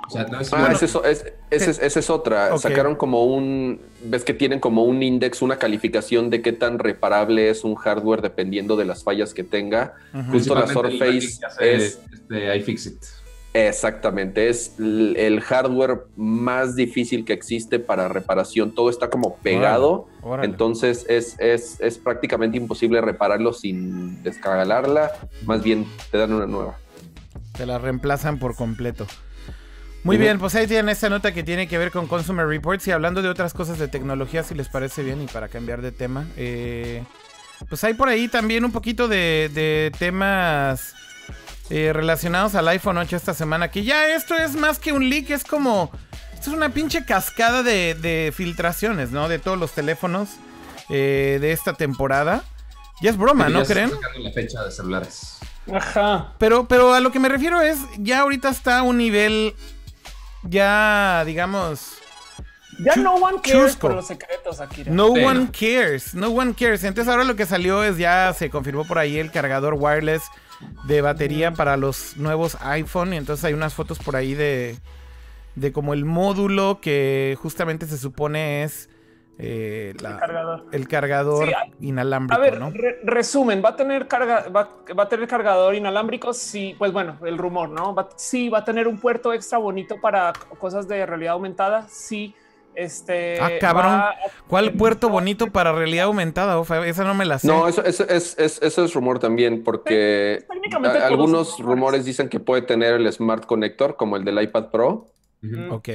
O sea, no es ah, eso, es, esa es, otra. Sacaron como un, ves que tienen como un index, una calificación de qué tan reparable es un hardware dependiendo de las fallas que tenga. Justo la Surface es este, iFixit. Exactamente, es el hardware más difícil que existe para reparación. Todo está como pegado, entonces es, es, prácticamente imposible repararlo sin descargarla. Más bien te dan una nueva. Te la reemplazan por completo. Muy bien, pues ahí tienen esta nota que tiene que ver con Consumer Reports y hablando de otras cosas de tecnología, si les parece bien y para cambiar de tema. Eh, pues hay por ahí también un poquito de, de temas eh, relacionados al iPhone 8 esta semana. Que ya esto es más que un leak, es como. Esto es una pinche cascada de, filtraciones, ¿no? De todos los teléfonos eh, de esta temporada. Ya es broma, ¿no creen? La fecha de celulares. Ajá. Pero, pero a lo que me refiero es, ya ahorita está a un nivel. Ya, digamos. Ya no one cares por los secretos, Akira. No one cares, no one cares. Entonces ahora lo que salió es ya se confirmó por ahí el cargador wireless de batería para los nuevos iPhone. Y entonces hay unas fotos por ahí de, de como el módulo que justamente se supone es eh, el cargador, inalámbrico. A ver, resumen, va a tener carga, va, a tener cargador inalámbrico. Sí, pues bueno, el rumor, no? sí, va a tener un puerto extra bonito para cosas de realidad aumentada. Sí. Este. Ah, cabrón. ¿Cuál puerto bonito para realidad aumentada? esa no me la sé. No, eso, eso, es, eso es rumor también, porque algunos rumores dicen que puede tener el Smart Connector, como el del iPad Pro. Ok.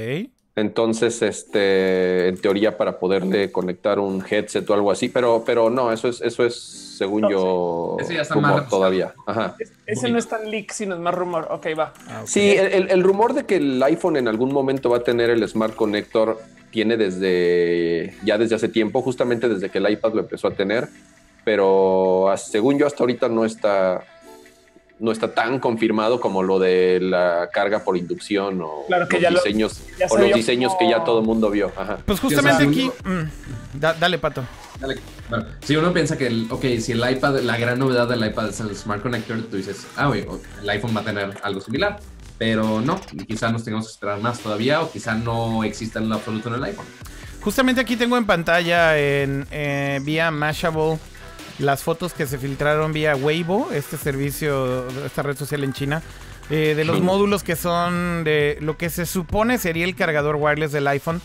Entonces, este, en teoría, para poderle conectar un headset o algo así, pero, pero no, eso es, eso es, según yo, rumor todavía. Ajá. ese no es tan leak, sino es más rumor. Ok, va. Ah, sí, el, el, rumor de que el iPhone en algún momento va a tener el Smart Connector tiene desde ya desde hace tiempo, justamente desde que el iPad lo empezó a tener, pero según yo hasta ahorita no está no está tan confirmado como lo de la carga por inducción o los diseños, o los diseños que ya todo el mundo vio. Pues justamente aquí. Mm, dale, pato. Dale. si uno piensa que, el, ok, si el iPad, la gran novedad del iPad es el Smart Connector, tú dices, ah, güey, el iPhone va a tener algo similar. Pero no, quizá nos tengamos que esperar más todavía o quizá no exista en lo absoluto en el iPhone. Justamente aquí tengo en pantalla en eh, vía Mashable las fotos que se filtraron vía Weibo, este servicio, esta red social en China, eh, de los módulos que son de lo que se supone sería el cargador wireless del iPhone.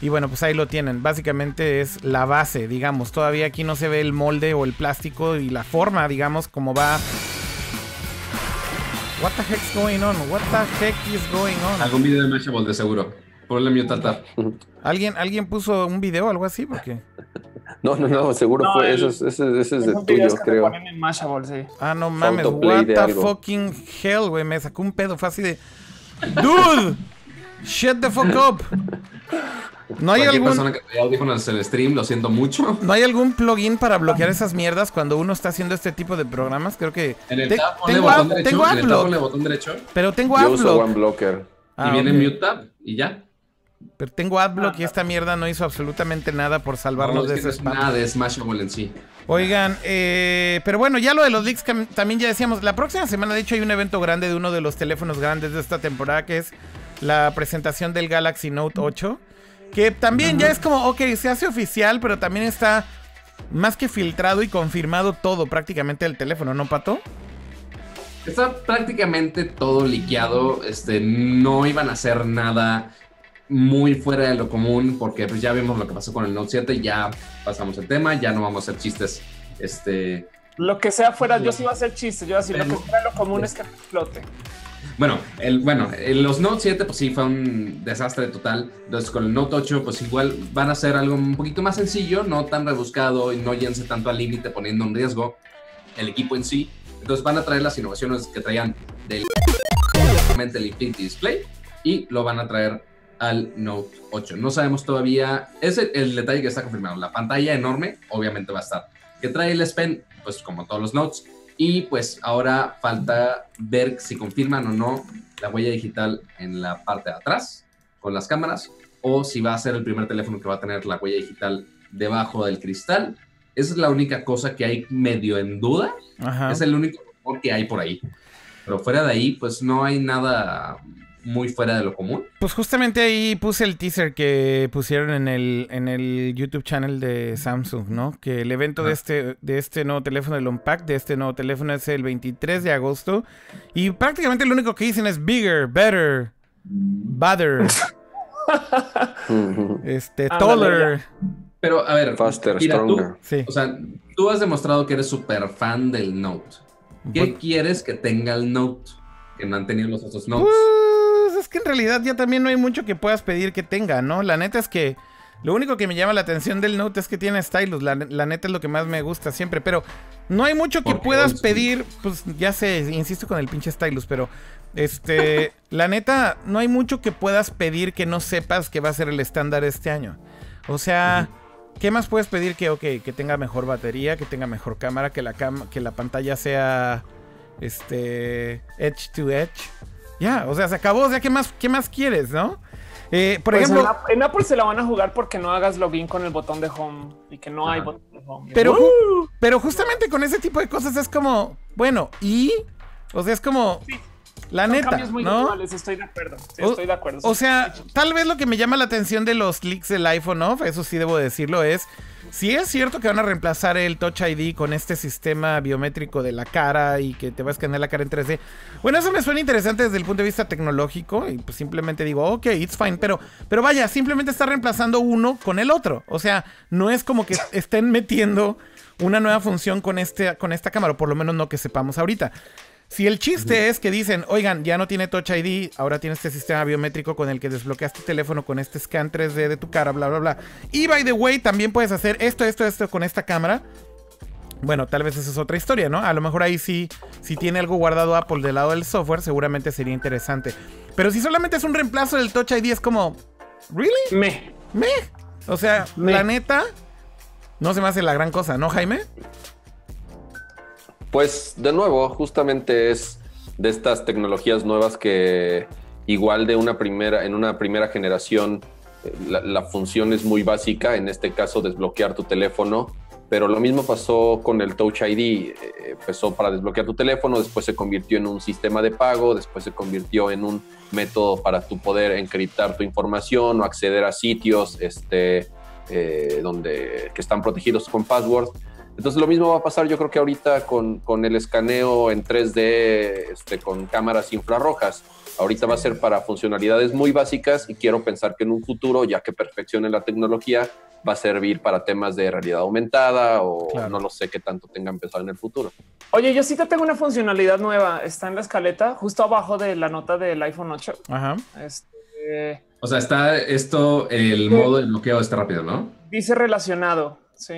Y bueno, pues ahí lo tienen. Básicamente es la base, digamos. Todavía aquí no se ve el molde o el plástico y la forma, digamos, como va. What the heck's going on? What the heck is going on? Algún video de Mashable de seguro. Ponle mute tata. ¿Alguien, ¿Alguien puso un video o algo así? Porque... No, no, no, seguro fue. ese, ese, ese es, de tuyo, creo. Ah, no mames. What the fucking hell, güey. Me sacó un pedo. Fue así de. ¡Dude! ¡Shut the fuck up! No hay algún. persona que el stream, lo siento mucho. ¿No hay algún plugin para bloquear esas mierdas cuando uno está haciendo este tipo de programas? Creo que. En el tab, tengo, botón derecho, tengo en el tab, botón derecho. Pero tengo Yo uso OneBlocker. Ah, y viene Mute Tab y ya. Pero tengo Adblock y esta mierda no hizo absolutamente nada por salvarnos de ese. Nada de Smashable en sí. Oigan, eh, pero bueno, ya lo de los leaks también ya decíamos. La próxima semana, de hecho, hay un evento grande de uno de los teléfonos grandes de esta temporada que es la presentación del Galaxy Note 8. Que también ya es como, ok, se hace oficial, pero también está más que filtrado y confirmado todo prácticamente el teléfono, ¿no, Pato? Está prácticamente todo liqueado. Este, no iban a hacer nada muy fuera de lo común, porque pues ya vimos lo que pasó con el Note 7, ya pasamos el tema, ya no vamos a hacer chistes. Este. Lo que sea fuera, yo sí iba a hacer chistes, yo así, lo que fuera lo común es que explote. Bueno, el, bueno, los Note 7 pues sí fue un desastre total. Entonces con el Note 8 pues igual van a ser algo un poquito más sencillo, no tan rebuscado y no llénse tanto al límite poniendo en riesgo el equipo en sí. Entonces van a traer las innovaciones que traían del el Infinity Display y lo van a traer al Note 8. No sabemos todavía, es el, detalle que está confirmado. La pantalla enorme, obviamente va a estar. Que trae el S Pen, pues como todos los Notes. Y pues ahora falta ver si confirman o no la huella digital en la parte de atrás con las cámaras o si va a ser el primer teléfono que va a tener la huella digital debajo del cristal. Esa es la única cosa que hay medio en duda. Es el único que hay por ahí. Pero fuera de ahí, pues no hay nada muy fuera de lo común. Pues justamente ahí puse el teaser que pusieron en el, en el YouTube channel de Samsung, ¿no? Que el evento de, este, de este nuevo teléfono, el Unpack, de este nuevo teléfono es el 23 de agosto. Y prácticamente lo único que dicen es bigger, better, better. este, taller. Pero a ver, faster, stronger. O sea, tú has demostrado que eres súper fan del Note. ¿Qué quieres que tenga el Note? Que no han tenido los otros Notes. Pues es que en realidad ya también no hay mucho que puedas pedir que tenga, ¿no? La neta es que lo único que me llama la atención del Note es que tiene stylus. La, neta es lo que más me gusta siempre. Pero no hay mucho que puedas pedir. Pues ya sé, insisto con el pinche stylus, pero. Este. la neta, no hay mucho que puedas pedir que no sepas que va a ser el estándar este año. O sea. ¿Qué más puedes pedir que, ok, que tenga mejor batería, que tenga mejor cámara, que la, que la pantalla sea este edge to edge? Ya, o sea, se acabó. O sea, ¿qué más, qué más quieres, no? Eh, por pues ejemplo, en, Apple se la van a jugar porque no hagas login con el botón de home y que no hay botón de home. Pero, pero justamente con ese tipo de cosas es como, bueno, y, o sea, es como, La neta, cambios muy ¿no? estoy de acuerdo. estoy de acuerdo. O sea, tal vez lo que me llama la atención de los clics del iPhone off, eso sí debo decirlo, es si es cierto que van a reemplazar el Touch ID con este sistema biométrico de la cara y que te va a escanear la cara en 3D. Bueno, eso me suena interesante desde el punto de vista tecnológico y pues simplemente digo, ok, it's fine, pero, pero vaya, simplemente está reemplazando uno con el otro. O sea, no es como que estén metiendo una nueva función con, este, con esta cámara, o por lo menos no que sepamos ahorita. Si el chiste es que dicen, oigan, ya no tiene Touch ID, ahora tiene este sistema biométrico con el que desbloqueas tu teléfono con este scan 3D de tu cara, bla, bla, bla. Y by the way, también puedes hacer esto, esto, esto con esta cámara. Bueno, tal vez esa es otra historia, ¿no? A lo mejor ahí sí, si tiene algo guardado Apple del lado del software, seguramente sería interesante. Pero si solamente es un reemplazo del Touch ID, es como, ¿really? Me. Me. O sea, la neta, no se me hace la gran cosa, ¿no, Jaime? Pues de nuevo, justamente es de estas tecnologías nuevas que igual de una primera, en una primera generación, eh, la, función es muy básica, en este caso desbloquear tu teléfono, pero lo mismo pasó con el Touch ID, eh, empezó para desbloquear tu teléfono, después se convirtió en un sistema de pago, después se convirtió en un método para tu poder encriptar tu información o acceder a sitios este, eh, donde, que están protegidos con password. Entonces lo mismo va a pasar yo creo que ahorita con, con el escaneo en 3D este, con cámaras infrarrojas. Ahorita va a ser para funcionalidades muy básicas y quiero pensar que en un futuro, ya que perfeccione la tecnología, va a servir para temas de realidad aumentada o no lo sé qué tanto tenga empezado en el futuro. Oye, yo sí te tengo una funcionalidad nueva. Está en la escaleta, justo abajo de la nota del iPhone 8. Ajá. Este, o sea, está esto, el modo de bloqueo está rápido, ¿no? Dice relacionado, sí.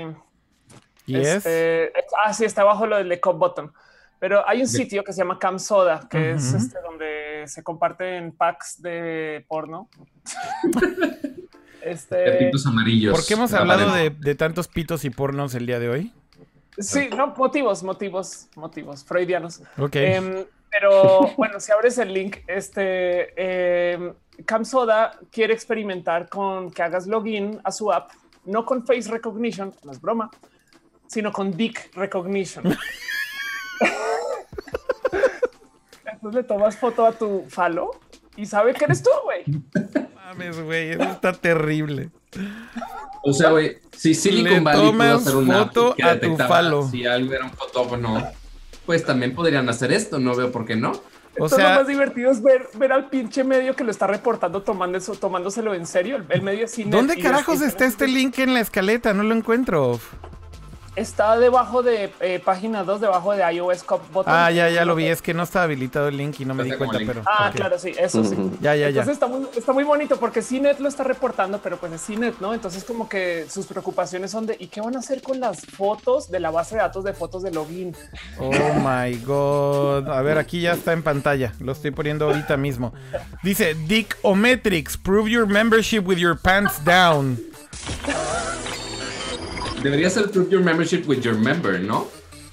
Este, ah, sí, está abajo lo del Cop Bottom. Pero hay un sitio que se llama Cam Soda, que es este donde se comparten packs de porno. este... pitos amarillos. ¿Por qué hemos hablado de, tantos pitos y pornos el día de hoy? Sí, no, motivos, motivos, motivos, freudianos. Ok. Em, pero bueno, si abres el link, este eh, Cam Soda quiere experimentar con que hagas login a su app, no con face recognition, no es broma, sino con dick recognition. Entonces le tomas foto a tu falo y sabe que eres tú, güey. Mames, güey, eso está terrible. O sea, güey, si Silicon Valley pudo hacer una foto a tu falo. Si algo era un fotógrafo, pues también podrían hacer esto, no veo por qué no. O sea, lo más divertido es ver, ver al pinche medio que lo está reportando tomando eso, tomándoselo en serio. El, medio cine. ¿Dónde carajos está este link en la escaleta? No lo encuentro. Está debajo de eh, página 2, debajo de iOS Cop Button. Ah, ya, ya lo vi. Es que no está habilitado el link y no me di cuenta, pero. Ah, claro, sí, eso sí. Ya, ya, ya. Entonces está muy, está muy bonito porque CNET lo está reportando, pero pues es CNET, ¿no? Entonces, como que sus preocupaciones son de ¿y qué van a hacer con las fotos de la base de datos de fotos de login? Oh my God. A ver, aquí ya está en pantalla. Lo estoy poniendo ahorita mismo. Dice Dick Ometrics, prove your membership with your pants down. Debería ser Prove Your Membership with Your Member, ¿no?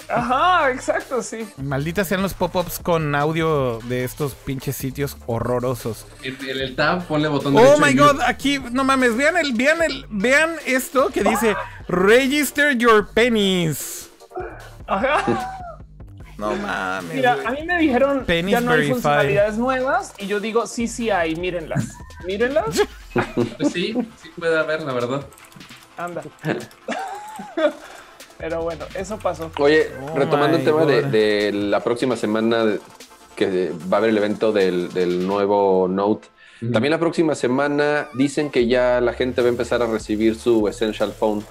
Ajá, exacto, sí. Maldita sean los pop-ups con audio de estos pinches sitios horrorosos. En, el tab ponle botón Oh my god, aquí, no mames, vean el, vean el, vean esto que dice Register your pennies. Ajá. No mames. Mira, a mí me dijeron que ya no hay funcionalidades nuevas y yo digo sí, sí hay, mírenlas. Mírenlas. Pues sí, sí puede haber, la verdad. Anda. Pero bueno, eso pasó. Oye, oh retomando el tema de, la próxima semana que va a haber el evento del, nuevo Note. También la próxima semana dicen que ya la gente va a empezar a recibir su Essential Phone.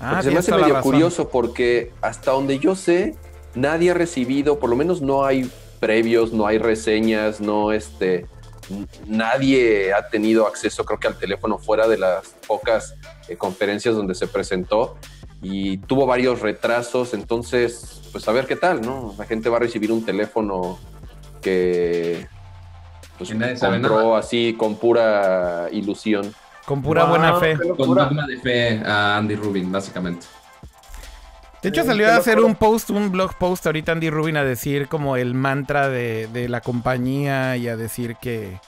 Ah, se me hace medio curioso porque hasta donde yo sé, nadie ha recibido, por lo menos no hay previos, no hay reseñas, no este, nadie ha tenido acceso creo que al teléfono fuera de las pocas eh, conferencias donde se presentó y tuvo varios retrasos, entonces pues a ver qué tal, ¿no? La gente va a recibir un teléfono que pues, compró así con pura ilusión. Con pura buena fe. Con buena de fe a Andy Rubin, básicamente. De hecho, salió a hacer un post, un blog post ahorita Andy Rubin a decir como el mantra de, la compañía y a decir que.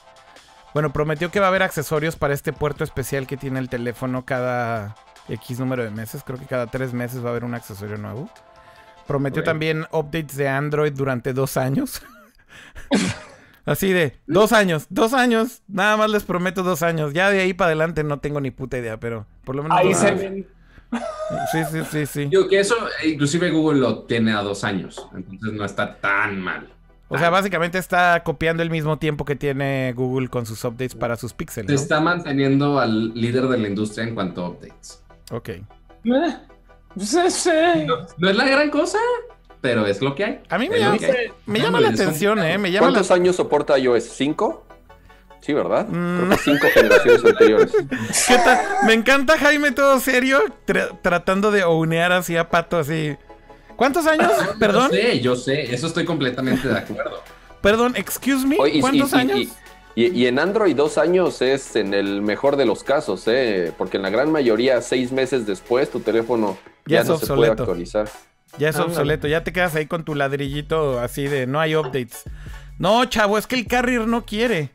Bueno, prometió que va a haber accesorios para este puerto especial que tiene el teléfono cada X número de meses. Creo que cada tres meses va a haber un accesorio nuevo. Prometió también updates de Android durante dos años. Así de, dos años, dos años, nada más les prometo dos años. Ya de ahí para adelante no tengo ni puta idea, pero por lo menos... Ahí se ven. Sí, sí, sí, sí. Digo que eso, inclusive Google lo tiene a dos años, entonces no está tan mal. O sea, básicamente está copiando el mismo tiempo que tiene Google con sus updates para sus píxeles. Se está manteniendo al líder de la industria en cuanto a updates. Ok. Eh, sí, sí. No, no es la gran cosa, pero es lo que hay. A mí me lo llama, me la atención. ¿eh? Me llama la ¿Cuántos años soporta iOS? ¿Cinco? Sí, ¿verdad? Mm. Creo que cinco generaciones anteriores. ¿Qué tal? Me encanta Jaime todo serio tra- tratando de ownear así a Pato así. ¿Cuántos años? Perdón, Yo sé, yo sé, eso estoy completamente de acuerdo. perdón, excuse me. Oye, ¿Cuántos y- y- años? Y, y en Android dos años es en el mejor de los casos, ¿eh? Porque en la gran mayoría, seis meses después, tu teléfono Ya ya, es no se puede obsoleto. actualizar. Ya es obsoleto, ya te quedas ahí con tu ladrillito así de no hay updates. No, chavo, es que el carrier no quiere.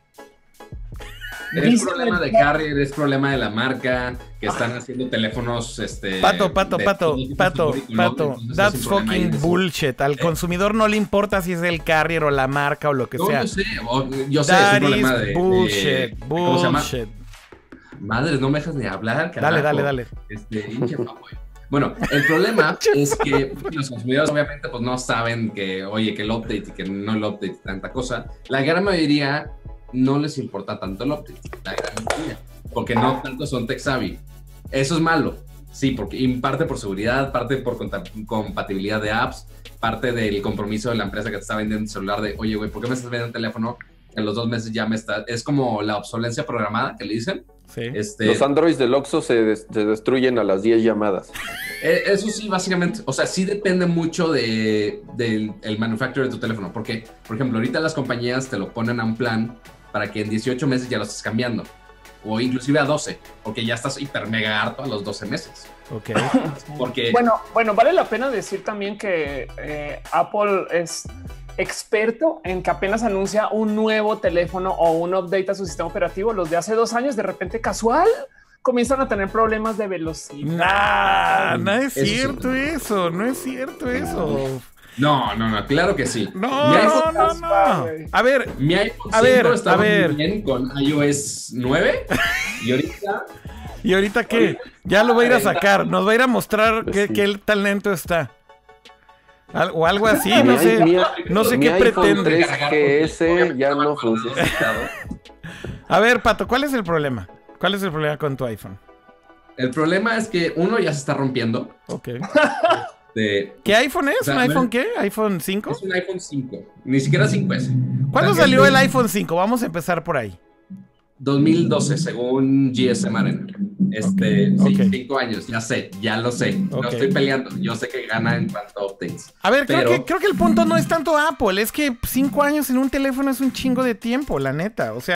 Es problema de Carrier, es problema de la marca, que están haciendo teléfonos, este... Pato, pato, de pato, pato, pato. That's fucking bullshit. Al Eh. consumidor no le importa si es el carrier o la marca o lo que No, sea. yo sé, o- yo sé, es un problema is de... bullshit, bullshit. Madres, no me dejas ni hablar, carajo. Dale, dale, dale. Este, hinche. Bueno, el problema es que los consumidores obviamente pues no saben que, oye, que el update y que no el update y tanta cosa. La gran mayoría no les importa tanto el update, la gran mayoría, porque no tanto son tech savvy. Eso es malo, sí, porque en parte por seguridad, parte por compatibilidad de apps, parte del compromiso de la empresa que te está vendiendo el celular de, oye, güey, ¿por qué me estás vendiendo un teléfono? Que en los dos meses ya me está... Es como la obsolencia programada que le dicen. Sí. Este, Los Androids del Oxxo se, des- se destruyen a las 10 llamadas. Eh, Eso sí, básicamente, o sea, sí depende mucho de, del el manufacturer de tu teléfono, porque, por ejemplo, ahorita las compañías te lo ponen a un plan para que en 18 meses ya lo estés cambiando, o inclusive a 12, porque ya estás hiper mega harto a los 12 meses, Ok. porque Bueno, bueno, vale la pena decir también que eh, Apple es experto en que apenas anuncia un nuevo teléfono o un update a su sistema operativo. Los de hace dos años, de repente casual, comienzan a tener problemas de velocidad. Nah, no es Eso sí. cierto eso, no es cierto eso. No, no, no, claro que sí. No, no, iPhone, no, no. A ver, mi iPhone A 5 ver, estaba a ver. bien con iOS 9 y ahorita ¿y ahorita qué? Ya lo va a ir a sacar, nos va a ir a mostrar Pues qué, sí. qué tan lento está. Al- o algo así, no sé. mi- no sé mi qué pretende. 3GS ya no funciona. A ver, Pato, ¿cuál es el problema? ¿Cuál es el problema con tu iPhone? El problema es que uno ya se está rompiendo. Ok. De, ¿Qué iPhone es? O sea, ¿Un iPhone qué? ¿iPhone 5? es un iPhone 5, ni siquiera 5S. ¿Cuándo O sea, que salió el iPhone 5? Vamos a empezar por ahí. 2012, según GSM Arena. Este, sí, ok. 5 años, ya sé, ya lo sé. Ok. No estoy peleando, yo sé que gana en cuanto a updates. A ver, creo, Pero- que, creo que el punto no es tanto Apple, es que cinco años en un teléfono es un chingo de tiempo, la neta. O sea,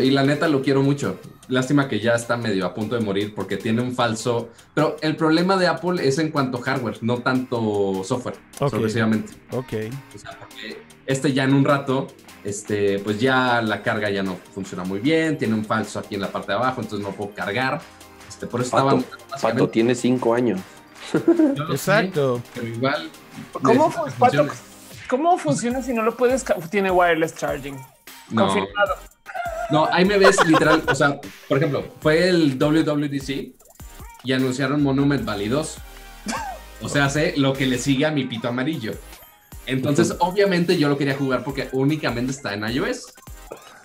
Y la neta lo quiero mucho. Lástima que ya está medio a punto de morir porque tiene un falso. Pero el problema de Apple es en cuanto a hardware, no tanto software, Ok. sorpresivamente. ok. O sea, porque este ya en un rato, este, pues ya la carga ya no funciona muy bien, tiene un falso aquí en la parte de abajo, entonces no puedo cargar. Este, por eso Pato, estaba Pato tiene 5 años. Yo lo sé, Exacto. pero igual. ¿Cómo, necesita fu- que Pato, funcione. ¿Cómo funciona si no lo puedes? Tiene wireless charging. No, Confirmado. No, ahí me ves literal. O sea, por ejemplo, fue el WWDC y anunciaron Monument Valley 2. O sea, sé lo que le sigue a mi pito amarillo. Entonces, obviamente, yo lo quería jugar porque únicamente está en iOS.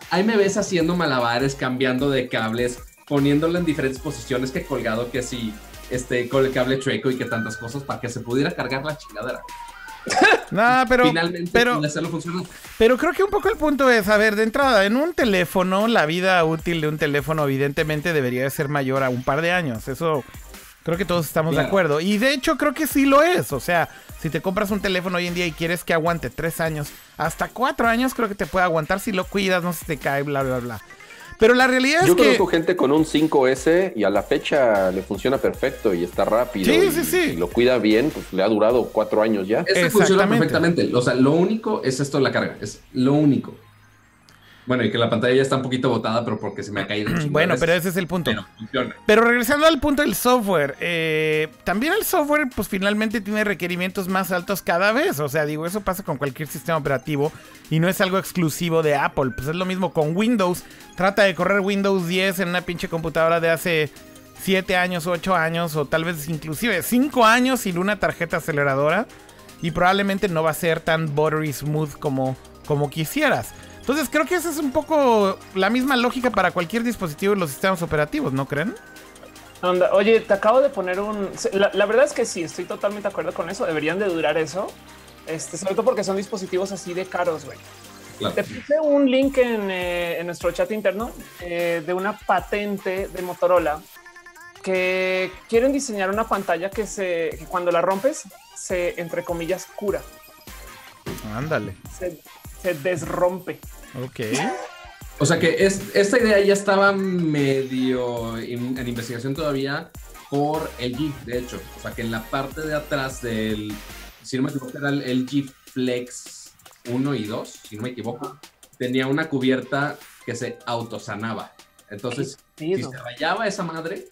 Ahí me ves haciendo malabares, cambiando de cables, poniéndolo en diferentes posiciones que colgado, que si este, con el cable treco y que tantas cosas para que se pudiera cargar la chingadera. Nah, pero, Finalmente, pero, pero creo que un poco el punto es, a ver, de entrada, en un teléfono, la vida útil de un teléfono evidentemente debería de ser mayor a un par de años. Eso creo que todos estamos de acuerdo. Y de hecho creo que sí lo es. O sea, si te compras un teléfono hoy en día y quieres que aguante tres años, hasta cuatro años creo que te puede aguantar si lo cuidas, no se te cae, bla, bla, bla. Pero la realidad es Yo que... conozco gente con un 5S y a la fecha le funciona perfecto y está rápido. Sí, y sí, sí. Si lo cuida bien, pues le ha durado cuatro años ya. Este funciona perfectamente. O sea, lo único es esto de la carga. Es lo único. Bueno, y que la pantalla ya está un poquito botada, pero porque se me ha caído. bueno, pero ese es el punto. Pero, regresando al punto del software, eh, también el software, pues finalmente tiene requerimientos más altos cada vez. O sea, digo, eso pasa con cualquier sistema operativo y no es algo exclusivo de Apple. Pues es lo mismo con Windows. Trata de correr Windows 10 en una pinche computadora de hace 7 años, 8 años, o tal vez inclusive 5 años sin una tarjeta aceleradora. Y probablemente no va a ser tan buttery smooth como, como quisieras. Entonces creo que esa es un poco la misma lógica para cualquier dispositivo de los sistemas operativos, ¿no creen? oye, te acabo de poner un... La, verdad es que sí, estoy totalmente de acuerdo con eso. Deberían de durar eso. Este, sobre todo porque son dispositivos así de caros, güey. Te puse un link en, eh, nuestro chat interno eh, de una patente de Motorola que quieren diseñar una pantalla que se que cuando la rompes se entre comillas cura. Ándale. Se, desrompe. Ok. O sea que es, esta idea ya estaba medio en, investigación todavía por LG, de hecho. O sea que en la parte de atrás del, si no me equivoco, era el LG Flex 1 y 2, si no me equivoco, tenía una cubierta que se autosanaba. Entonces, si se rayaba esa madre,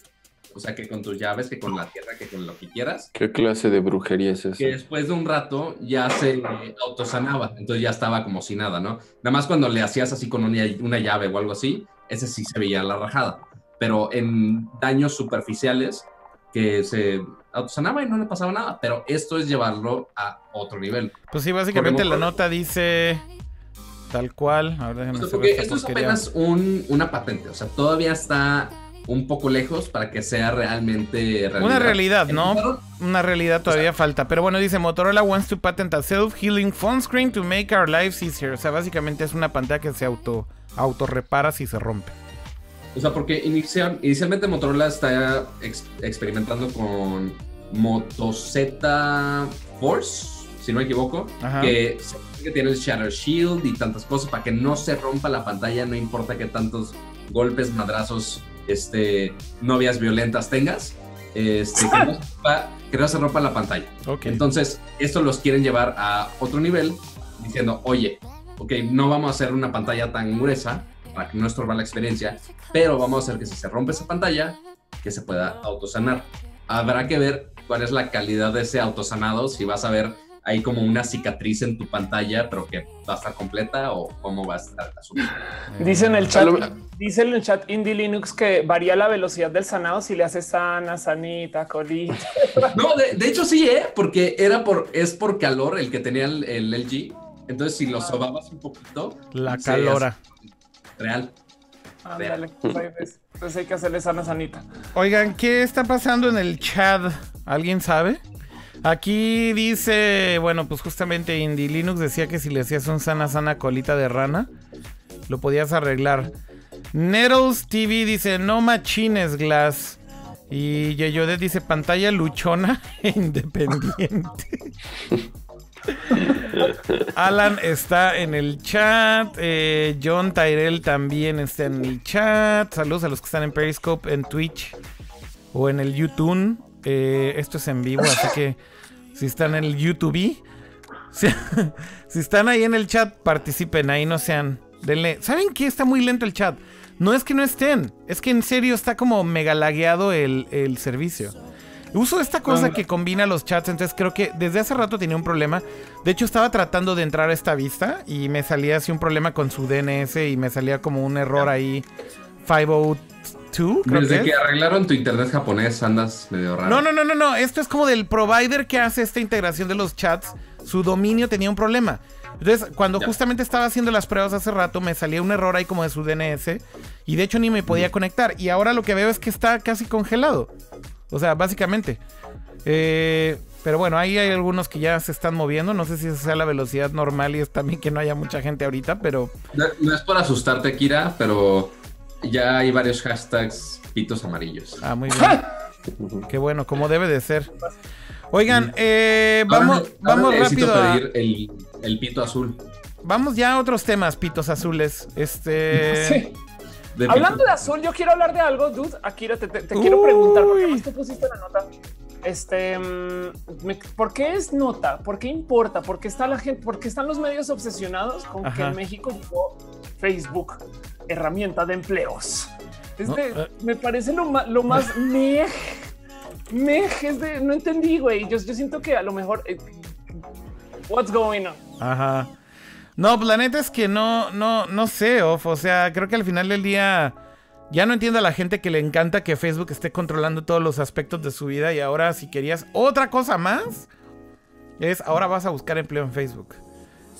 o sea, que con tus llaves, que con la tierra, que con lo que quieras. ¿Qué clase de brujería es esa? Que después de un rato ya se autosanaba, entonces ya estaba como si nada, ¿no? Nada más cuando le hacías así con una, llave o algo así, ese sí se veía la rajada. Pero en daños superficiales, que se autosanaba y no le pasaba nada. Pero esto es llevarlo a otro nivel. Pues sí, básicamente la nota dice tal cual. Ahora porque esto es apenas una patente, o sea, todavía está un poco lejos para que sea realmente realidad. Una realidad, ¿no? Una realidad todavía falta. Pero bueno, dice Motorola wants to patent a self-healing phone screen to make our lives easier. O sea, básicamente es una pantalla que se auto, auto repara si se rompe. O sea, porque inicialmente Motorola está experimentando con Moto Z Force, si no me equivoco, que, que tiene el Shatter Shield y tantas cosas para que no se rompa la pantalla, no importa que tantos golpes, madrazos este, novias violentas tengas, este, que, no se rompa, la pantalla. Entonces, esto los quieren llevar a otro nivel, diciendo, oye, ok, no vamos a hacer una pantalla tan gruesa para que no estorba la experiencia, pero vamos a hacer que si se rompe esa pantalla, que se pueda autosanar. Habrá que ver cuál es la calidad de ese autosanado, si vas a ver hay como una cicatriz en tu pantalla, pero que va a estar completa o cómo va a estar. Dice en el chat, dice en el chat Indie Linux que varía la velocidad del sanado si le haces sana, sanita, colita. No, de, hecho sí, ¿eh? porque era por, es por calor el que tenía el, LG. Entonces, si lo ah. sobabas un poquito, la calora. Real. Ándale, pues hay que hacerle sana sanita. Oigan, ¿qué está pasando en el chat? ¿Alguien sabe? Aquí dice, bueno, pues justamente Indie Linux decía que si le hacías un sana sana colita de rana, lo podías arreglar. Nettles TV dice, no machines glass. Y Yeyodet dice, pantalla luchona e independiente. Alan está en el chat. Eh, John Tyrell también está en el chat. Saludos a los que están en Periscope, en Twitch o en el YouTube. Eh, esto es en vivo, así que si están en el YouTube, si, están ahí en el chat, participen, ahí no sean. Denle. ¿Saben qué? Está muy lento el chat. No es que no estén, es que en serio está como mega lagueado el, el servicio. Uso esta cosa que combina los chats, entonces creo que desde hace rato tenía un problema. De hecho, estaba tratando de entrar a esta vista y me salía así un problema con su DNS y me salía como un error ahí. 502 desde que, arreglaron tu internet japonés andas medio raro. No, no, no, no, no. Esto es como del provider que hace esta integración de los chats. Su dominio tenía un problema. Entonces, cuando justamente estaba haciendo las pruebas hace rato, me salía un error ahí como de su DNS. Y de hecho ni me podía conectar. Y ahora lo que veo es que está casi congelado. O sea, básicamente. Eh, pero bueno, ahí hay algunos que ya se están moviendo. No sé si esa sea la velocidad normal y es también que no haya mucha gente ahorita, pero. no es por asustarte, Kira, pero ya hay varios hashtags pitos amarillos. Ah, muy bien. Qué bueno, como debe de ser. Oigan, eh, vamos, vamos rápido. pedir el, el, pito azul. Vamos ya a otros temas, pitos azules. Este. Hablando de azul, yo quiero hablar de algo, dude. Akira, te, te, quiero preguntar, porque más tú pusiste la nota. Este, mm, ¿por qué es nota? ¿Por qué importa? ¿Por qué está la gente? ¿Por qué están los medios obsesionados con que en México Facebook, herramienta de empleos. Este, me parece lo, lo más mej, mej, es de no entendí, güey. Yo, yo siento que a lo mejor eh, what's going on. Ajá. No, pues la neta es que no, no, no sé, off. O sea, creo que al final del día ya no entiendo a la gente que le encanta que Facebook esté controlando todos los aspectos de su vida y ahora si querías otra cosa más, es ahora vas a buscar empleo en Facebook.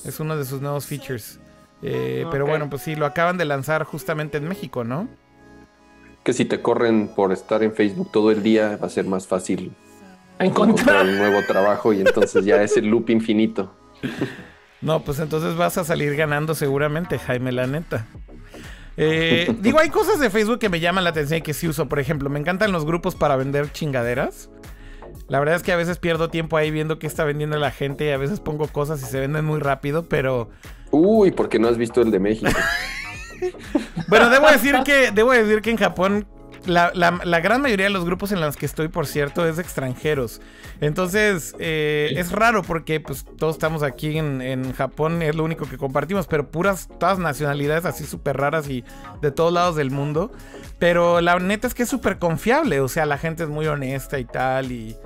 Es uno de sus nuevos features. Eh, pero bueno, pues sí, lo acaban de lanzar justamente en México, ¿no? Que si te corren por estar en Facebook todo el día va a ser más fácil encontrar un nuevo trabajo y entonces ya es el loop infinito. No, pues entonces vas a salir ganando seguramente, Jaime, la neta. Eh, digo, hay cosas de Facebook que me llaman la atención y que sí uso. Por ejemplo, me encantan los grupos para vender chingaderas. La verdad es que a veces pierdo tiempo ahí viendo qué está vendiendo la gente y a veces pongo cosas y se venden muy rápido, pero... Uy, porque no has visto el de México. bueno, debo decir que, debo decir que en Japón la, gran mayoría de los grupos en los que estoy, por cierto, es de extranjeros. Entonces, eh, es raro porque pues todos estamos aquí en, Japón, es lo único que compartimos, pero puras, todas nacionalidades así súper raras y de todos lados del mundo. Pero la neta es que es súper confiable, o sea, la gente es muy honesta y tal, y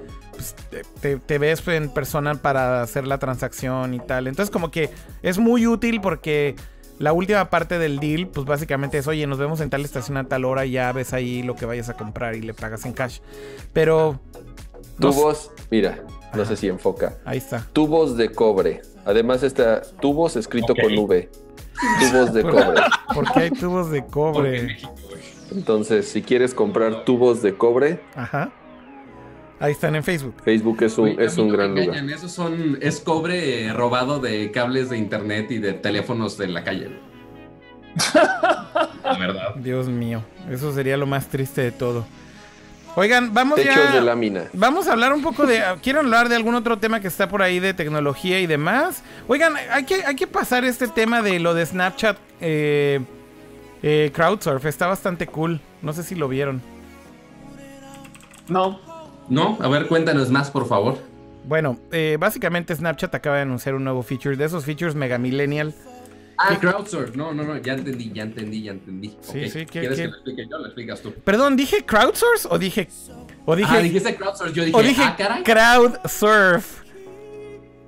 pues, te, te, ves en persona para hacer la transacción y tal. Entonces, como que es muy útil porque la última parte del deal, pues básicamente es, oye, nos vemos en tal estación a tal hora y ya ves ahí lo que vayas a comprar y le pagas en cash. Pero... Tubos, mira, no sé si enfoca. Ahí está. Tubos de cobre. Además está tubos escrito con V. Tubos de cobre. ¿Por qué hay tubos de cobre? Entonces, si quieres comprar tubos de cobre, Ajá. Ahí están en Facebook. Facebook es un, es un gran lugar. Esos son, es cobre robado de cables de internet y de teléfonos de la calle. la verdad. Dios mío, eso sería lo más triste de todo. Oigan, vamos Techos de lámina. Vamos a hablar un poco de. Quiero hablar de algún otro tema que está por ahí de tecnología y demás. Oigan, hay que, hay que pasar este tema de lo de Snapchat eh, eh, Crowdsurf. Está bastante cool. No sé si lo vieron. No. No, a ver, cuéntanos más, por favor. Bueno, eh, básicamente Snapchat acaba de anunciar un nuevo feature, de esos features mega millennial. Ah, crowdsource. No, no, no, ya entendí, ya entendí, ya entendí. Sí, sí, ¿Quieres que lo explique yo? Lo explicas tú. Perdón, ¿dije crowdsource o dije. O dije. Ah, dijiste crowdsource. Yo dije. O dije ah, caray. Crowdsurf.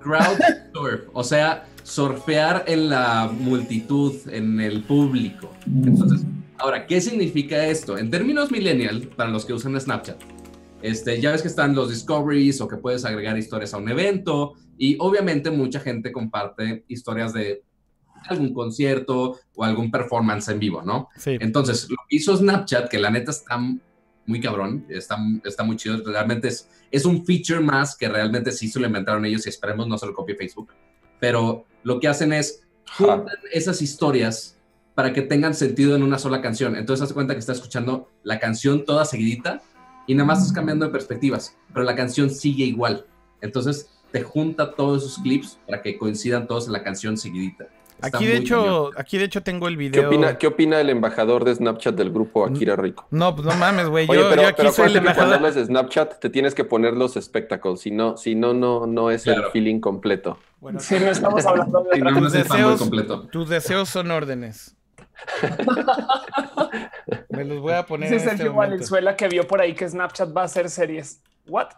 Crowdsurf. o sea, surfear en la multitud, en el público. Entonces, ahora, ¿qué significa esto? En términos millennial, para los que usan Snapchat, este, ya ves que están los discoveries o que puedes agregar historias a un evento y obviamente mucha gente comparte historias de algún concierto o algún performance en vivo, ¿no? Sí. Entonces, lo que hizo Snapchat, que la neta está muy cabrón, está, está muy chido, realmente es, es un feature más que realmente sí se lo inventaron ellos y esperemos no se lo copie Facebook, pero lo que hacen es juntan esas historias para que tengan sentido en una sola canción. Entonces, hace cuenta que está escuchando la canción toda seguidita y nada más estás cambiando de perspectivas, pero la canción sigue igual. Entonces te junta todos esos clips para que coincidan todos en la canción seguidita. aquí de hecho, aquí de hecho tengo el video. ¿Qué opina, ¿Qué opina el embajador de Snapchat del grupo Akira Rico? No, pues no mames, güey. Yo, pero, aquí soy el embajador. cuando hablas de Snapchat te tienes que poner los espectáculos, si no, si no, no, no es el feeling completo. Bueno, si no estamos hablando de tus, deseos, completo. tus deseos son órdenes. Me los voy a poner. Ese es Sergio este Valenzuela que vio por ahí que Snapchat va a hacer series. ¿What?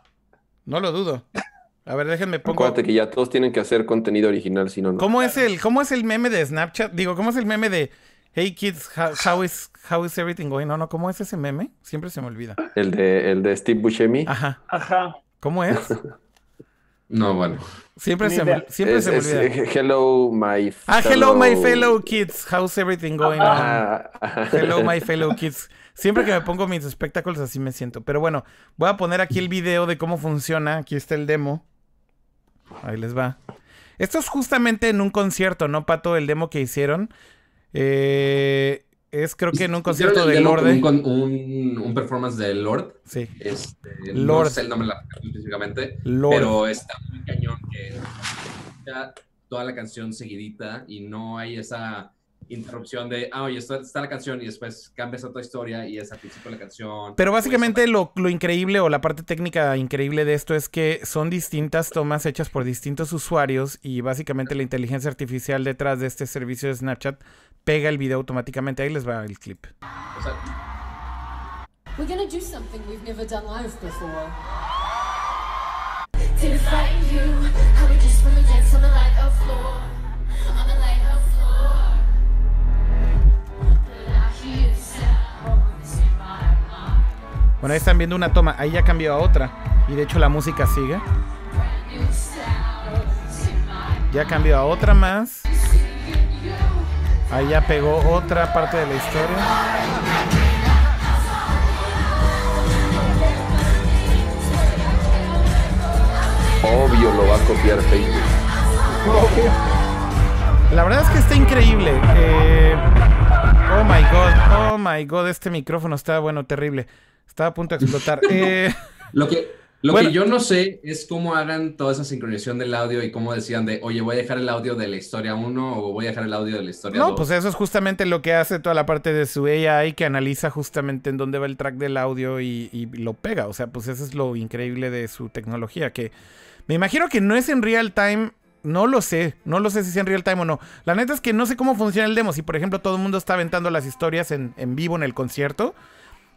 No lo dudo. A ver, déjenme pongo. Acuérdate que ya todos tienen que hacer contenido original, si no, no. ¿Cómo es el, cómo es el meme de Snapchat? Digo, ¿cómo es el meme de Hey kids, how, is how is everything going? No, no, ¿cómo es ese meme? Siempre se me olvida. El de el de Steve Buscemi. Ajá. Ajá. ¿Cómo es? No, bueno. Siempre, se, me, siempre se me olvida. hello, my Ah, hello, my fellow kids. How's everything going on? Hello, my fellow kids. Siempre que me pongo mis espectáculos así me siento. Pero bueno, voy a poner aquí el video de cómo funciona. Aquí está el demo. Ahí les va. Esto es justamente en un concierto, ¿no, Pato? El demo que hicieron. Eh, es creo que en un concierto de Lord. Un, un, performance de Lord. Sí. Este, Lord. No sé el nombre específicamente. Pero está muy cañón que toda la canción seguidita y no hay esa interrupción de, ah, oye, está, está, la canción y después cambias otra historia y es al principio de la canción. Pero básicamente lo, lo, increíble o la parte técnica increíble de esto es que son distintas tomas hechas por distintos usuarios y básicamente la inteligencia artificial detrás de este servicio de Snapchat pega el video automáticamente. Ahí les va el clip. We're gonna do something we've never done live before. Bueno, ahí están viendo una toma. Ahí ya cambió a otra. Y de hecho la música sigue. Ya cambió a otra más. Ahí ya pegó otra parte de la historia. Obvio lo va a copiar Facebook. La verdad es que está increíble. Eh, oh my god, oh my god, este micrófono está bueno, terrible. Estaba a punto de explotar. Eh, lo que, lo que yo no sé es cómo hagan toda esa sincronización del audio y cómo decían de, oye, voy a dejar el audio de la historia 1 o voy a dejar el audio de la historia 2. No, pues eso es justamente lo que hace toda la parte de su AI que analiza justamente en dónde va el track del audio y, y lo pega. O sea, pues eso es lo increíble de su tecnología, que me imagino que no es en real time no lo sé, no lo sé si es en real time o no. La neta es que no sé cómo funciona el demo. Si por ejemplo todo el mundo está aventando las historias en, en vivo en el concierto,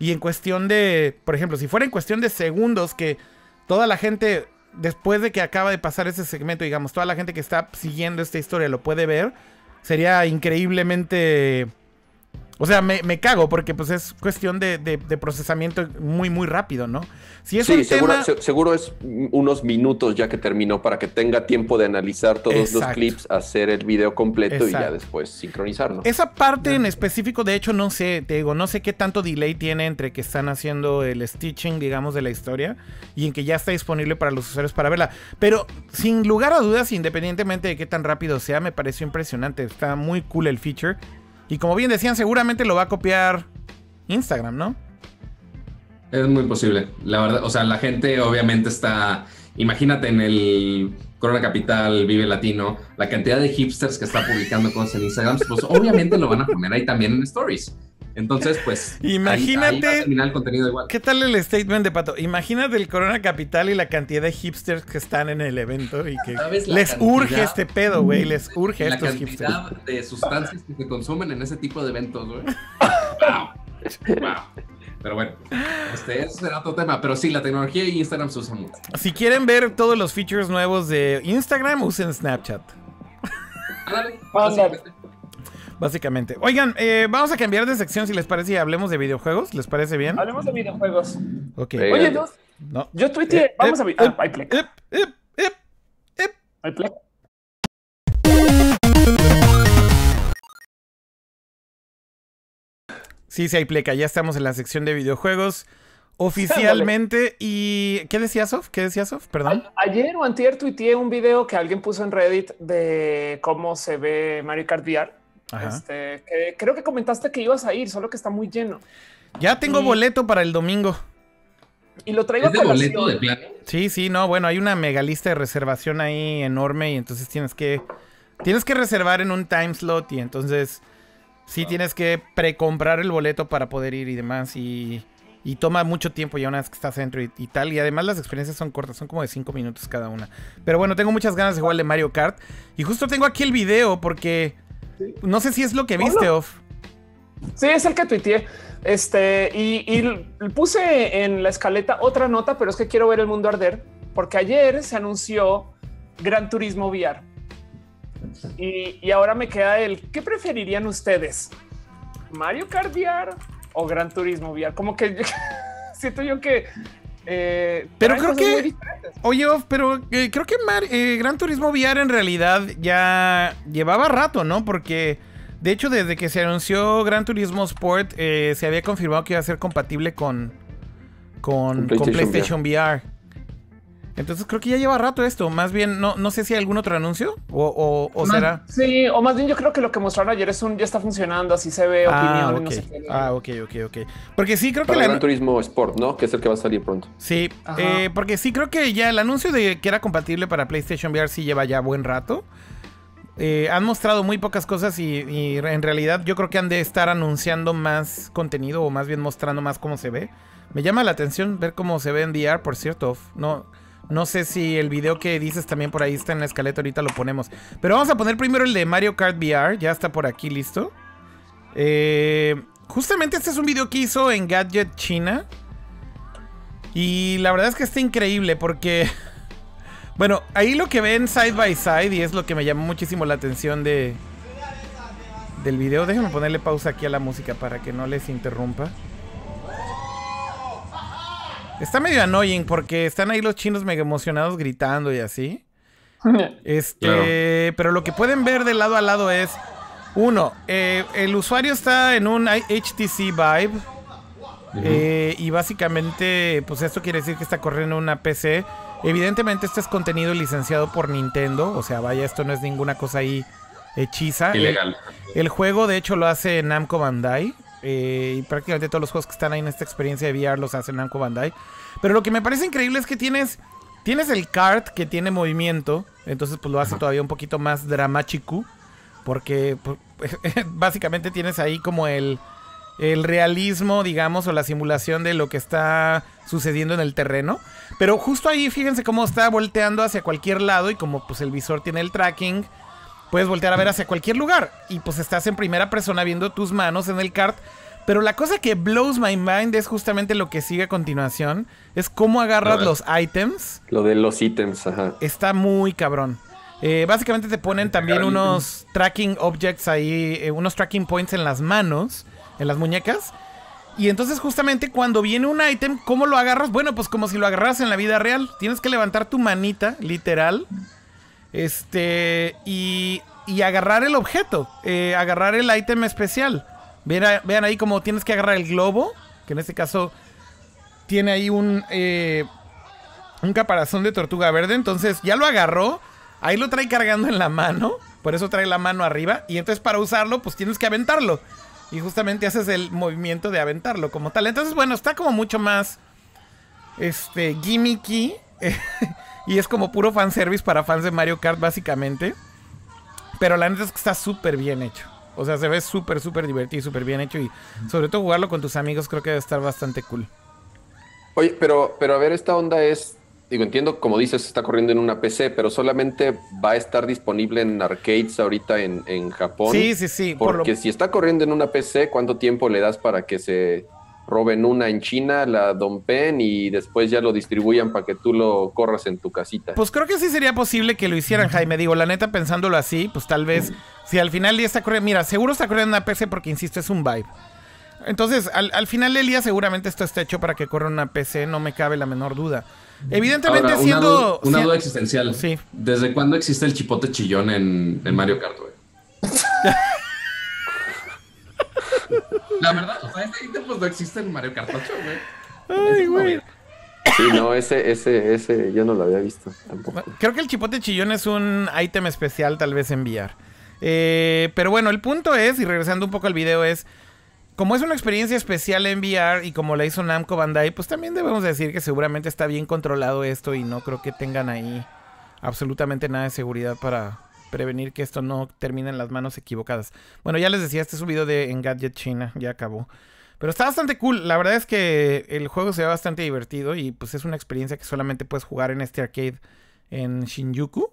y en cuestión de, por ejemplo, si fuera en cuestión de segundos que toda la gente, después de que acaba de pasar ese segmento, digamos, toda la gente que está siguiendo esta historia lo puede ver, sería increíblemente o sea, me, cago porque pues es cuestión de, procesamiento muy, muy rápido, ¿no? Si es sí, seguro, seguro es unos minutos ya que terminó para que tenga tiempo de analizar todos los clips, hacer el video completo y ya después sincronizarlo. Esa parte en específico, de hecho, no sé, te digo, no sé qué tanto delay tiene entre que están haciendo el stitching, digamos, de la historia y en que ya está disponible para los usuarios para verla. Pero sin lugar a dudas, independientemente de qué tan rápido sea, me pareció impresionante. Está muy cool el feature. Y como bien decían, seguramente lo va a copiar Instagram, ¿no? Es muy posible. La verdad, o sea, la gente obviamente está. Imagínate en el Corona Capital, Vive Latino, la cantidad de hipsters que está publicando cosas en Instagram, pues obviamente lo van a poner ahí también en Stories. Entonces, pues. Imagínate. el contenido igual. ¿Qué tal el statement de Pato? Imagínate el Corona Capital y la cantidad de hipsters que están en el evento y que les urge este pedo, güey. Les urge a estos hipsters. La cantidad de sustancias que se consumen en ese tipo de eventos, güey. wow. wow. Pero bueno, este, ese será otro tema. Pero sí, la tecnología y Instagram se usan mucho. Si quieren ver todos los features nuevos de Instagram, usen Snapchat. Ándale, Básicamente. Oigan, eh, vamos a cambiar de sección si les parece y hablemos de videojuegos. ¿Les parece bien? Hablemos de videojuegos. Ok. Oye, no. yo tuiteé. Eh, vamos a ver. Ah, play. play. Sí, sí hay pleca. Ya estamos en la sección de videojuegos oficialmente. ¿Y qué decía Sof? ¿Qué decía Sof? Perdón. ayer o antier tuiteé un video que alguien puso en Reddit de cómo se ve Mario Kart VR. Este, creo que comentaste que ibas a ir, solo que está muy lleno. Ya tengo boleto para el domingo. Y lo traigo ¿Es de boleto de plano? Sí, sí, no, bueno, hay una mega lista de reservación ahí enorme y entonces tienes que tienes que reservar en un time slot y entonces sí tienes que precomprar el boleto para poder ir y demás y, y toma mucho tiempo ya una vez que estás dentro y, y, tal y además las experiencias son cortas, son como de 5 minutos cada una. Pero bueno, tengo muchas ganas de jugar de Mario Kart y justo tengo aquí el video porque no sé si es lo que viste, Off. Sí, es el que tuiteé. Este, y, puse en la escaleta otra nota, pero es que quiero ver el mundo arder, porque ayer se anunció Gran Turismo VR. Y, ahora me queda el, ¿qué preferirían ustedes? ¿Mario Kart VR o Gran Turismo VR? Como que siento yo que eh, pero creo que. Oye, pero eh, creo que eh, Gran Turismo VR en realidad ya llevaba rato, ¿no? Porque de hecho, desde que se anunció Gran Turismo Sport, se había confirmado que iba a ser compatible con, con, PlayStation, VR. Entonces creo que ya lleva rato esto. Más bien, no, no sé si hay algún otro anuncio o, o, será. Sí, o más bien yo creo que lo que mostraron ayer es un ya está funcionando, así se ve, ah, opinión, no sé qué. Ah, ok, ok, ok. Porque sí creo que. el Gran Turismo Sport, ¿no? Que es el que va a salir pronto. Sí, eh, porque sí creo que ya el anuncio de que era compatible para PlayStation VR sí lleva ya buen rato. Eh, han mostrado muy pocas cosas y, y, en realidad yo creo que han de estar anunciando más contenido o más bien mostrando más cómo se ve. Me llama la atención ver cómo se ve en VR, por cierto. No, no sé si el video que dices también por ahí está en la escaleta, ahorita lo ponemos. Pero vamos a poner primero el de Mario Kart VR, ya está por aquí listo. Eh, justamente este es un video que hizo en Gadget China. Y la verdad es que está increíble porque... Bueno, ahí lo que ven side by side y es lo que me llamó muchísimo la atención de... Del video. Déjenme ponerle pausa aquí a la música para que no les interrumpa. Está medio annoying porque están ahí los chinos mega emocionados gritando y así. Este, pero lo que pueden ver de lado a lado es uno, eh, el usuario está en un HTC Vive eh, y básicamente, pues esto quiere decir que está corriendo una PC. Evidentemente, este es contenido licenciado por Nintendo, o sea, vaya, esto no es ninguna cosa ahí hechiza. Ilegal. El, juego, de hecho, lo hace Namco Bandai. Eh, y prácticamente todos los juegos que están ahí en esta experiencia de VR los hace Namco Bandai. Pero lo que me parece increíble es que tienes, tienes el kart que tiene movimiento. Entonces, pues lo hace todavía un poquito más dramático. Porque pues, básicamente tienes ahí como el, el realismo, digamos, o la simulación de lo que está sucediendo en el terreno. Pero justo ahí, fíjense cómo está volteando hacia cualquier lado y como pues el visor tiene el tracking, puedes voltear a ver hacia cualquier lugar. Y pues estás en primera persona viendo tus manos en el kart. Pero la cosa que blows my mind es justamente lo que sigue a continuación. Es cómo agarras los items. Lo de los ítems, ajá. Está muy cabrón. Eh, básicamente te ponen también unos tracking objects ahí, eh, unos tracking points en las manos, en las muñecas. Y entonces justamente cuando viene un item, ¿cómo lo agarras? Bueno, pues como si lo agarras en la vida real. Tienes que levantar tu manita, literal. Este, y, y agarrar el objeto, eh, agarrar el item especial. Vean, vean, ahí como tienes que agarrar el globo, que en este caso tiene ahí un, un caparazón de tortuga verde. Entonces ya lo agarró Ahí lo trae cargando en la mano. Por eso trae la mano arriba. Y entonces para usarlo, pues tienes que aventarlo. Y justamente haces el movimiento de aventarlo como tal. Entonces, bueno, está como mucho más. Este. Gimmicky. y es como puro fanservice para fans de Mario Kart, básicamente. Pero la neta es que está súper bien hecho. O sea, se ve súper, súper divertido y súper bien hecho. Y sobre todo jugarlo con tus amigos creo que debe estar bastante cool. Oye, pero, pero a ver, esta onda es digo, entiendo, como dices, está corriendo en una PC, pero solamente va a estar disponible en arcades ahorita en, en Japón. Sí, sí, sí. Porque si está corriendo en una PC, ¿cuánto tiempo le das para que se roben una en China, la dompen y después ya lo distribuyan para que tú lo corras en tu casita? Pues creo que sí sería posible que lo hicieran, Jaime. Digo, la neta, pensándolo así, pues tal vez, si al final ya está corriendo, mira, seguro está corriendo en una PC porque, insisto, es un vibe. Entonces, al, al final del día seguramente esto está hecho para que corra una PC, no me cabe la menor duda. Evidentemente siendo... Una, duda, existencial. Sí. ¿Desde cuándo existe el chipote chillón en, Mario Kart, güey? La verdad, o sea, este ítem pues no existe en Mario Kart 8, güey. Ay, güey. Sí, no, ese, ese, ese yo no lo había visto tampoco. Creo que el chipote chillón es un ítem especial tal vez enviar. Eh, pero bueno, el punto es, y regresando un poco al video, es como es una experiencia especial en VR y como la hizo Namco Bandai, pues también debemos decir que seguramente está bien controlado esto y no creo que tengan ahí absolutamente nada de seguridad para prevenir que esto no termine en las manos equivocadas. Bueno, ya les decía, este es un video de Engadget China, ya acabó. Pero está bastante cool. La verdad es que el juego se ve bastante divertido y pues es una experiencia que solamente puedes jugar en este arcade en Shinjuku.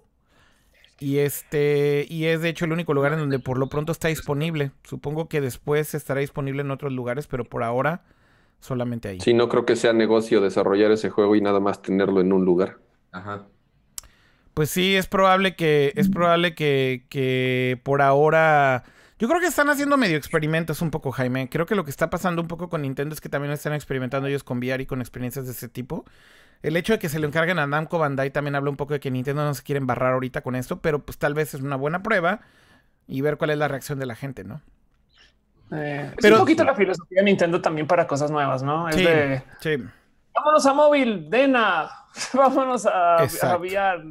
Y este y es de hecho el único lugar en donde por lo pronto está disponible. Supongo que después estará disponible en otros lugares, pero por ahora solamente ahí. Sí, no creo que sea negocio desarrollar ese juego y nada más tenerlo en un lugar. Ajá. Pues sí, es probable que es probable que, que por ahora yo creo que están haciendo medio experimentos un poco, Jaime. Creo que lo que está pasando un poco con Nintendo es que también están experimentando ellos con VR y con experiencias de ese tipo. El hecho de que se lo encarguen a Namco Bandai también habla un poco de que Nintendo no se quiere embarrar ahorita con esto, pero pues tal vez es una buena prueba y ver cuál es la reacción de la gente, ¿no? Eh, pero, es un poquito la filosofía de Nintendo también para cosas nuevas, ¿no? Es de, sí. Vámonos a móvil, Dena. Vámonos a, a VR,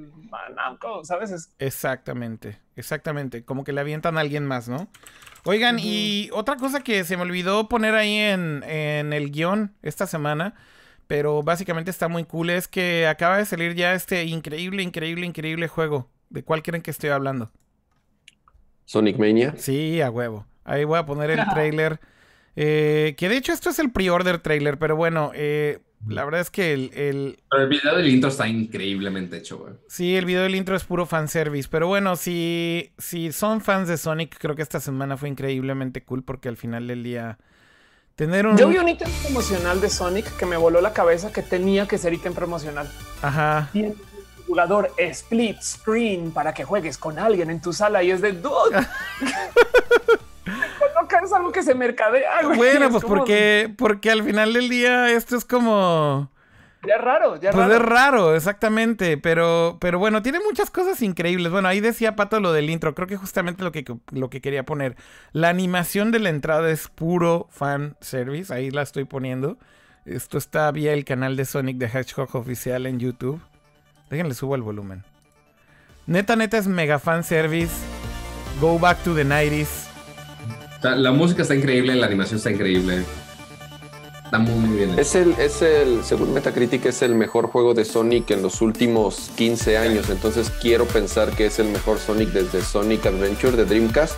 Namco, ¿sabes? Exactamente, exactamente. Como que le avientan a alguien más, ¿no? Oigan, y otra cosa que se me olvidó poner ahí en, en el guion esta semana pero básicamente está muy cool. Es que acaba de salir ya este increíble, increíble, increíble juego. ¿De cuál creen que estoy hablando? Sonic Mania. Sí, a huevo. Ahí voy a poner el trailer Eh, que de hecho esto es el pre-order trailer, pero bueno, eh, la verdad es que el, el... Pero el video del intro está increíblemente hecho, güey. Sí, el video del intro es puro fanservice. Pero bueno, si, si son fans de Sonic, creo que esta semana fue increíblemente cool porque al final del día... Tener un... Yo vi un ítem promocional de Sonic que me voló la cabeza que tenía que ser ítem promocional. Ajá. Y el jugador split screen para que juegues con alguien en tu sala y es de dude. es algo que se mercadea. Güey. Bueno, pues porque, porque al final del día esto es como. Ya es raro, ya es pues raro. es raro, exactamente. Pero, pero bueno, tiene muchas cosas increíbles. Bueno, ahí decía Pato lo del intro. Creo que justamente lo que, lo que quería poner. La animación de la entrada es puro fan service. Ahí la estoy poniendo. Esto está vía el canal de Sonic the Hedgehog oficial en YouTube. Déjenle subo el volumen. Neta, neta es mega fan service. Go back to the 90s la música está increíble, la animación está increíble. Está muy, muy bien. Es el, es el, según Metacritic, es el mejor juego de Sonic en los últimos 15 años. Entonces quiero pensar que es el mejor Sonic desde Sonic Adventure de Dreamcast.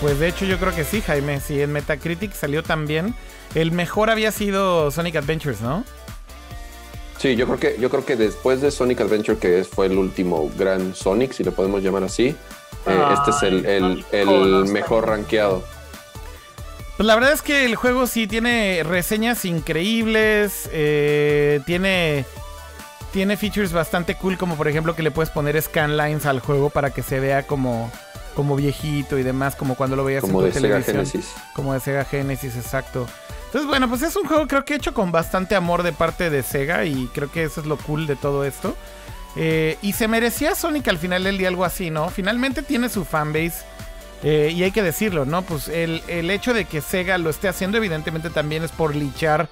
Pues de hecho yo creo que sí, Jaime. Si en Metacritic salió también. El mejor había sido Sonic Adventures, ¿no? Sí, yo creo que, yo creo que después de Sonic Adventure, que fue el último gran Sonic, si lo podemos llamar así, eh, este es el, el, mejor rankeado. Pues la verdad es que el juego sí tiene reseñas increíbles, eh, tiene, tiene features bastante cool, como por ejemplo que le puedes poner scanlines al juego para que se vea como, como viejito y demás, como cuando lo veías como en tu de Sega Genesis. Como de Sega Genesis, exacto. Entonces, bueno, pues es un juego creo que hecho con bastante amor de parte de Sega y creo que eso es lo cool de todo esto. Eh, y se merecía Sonic al final del día algo así, ¿no? Finalmente tiene su fanbase. Eh, y hay que decirlo, ¿no? Pues el, hecho de que Sega lo esté haciendo, evidentemente también es por lichar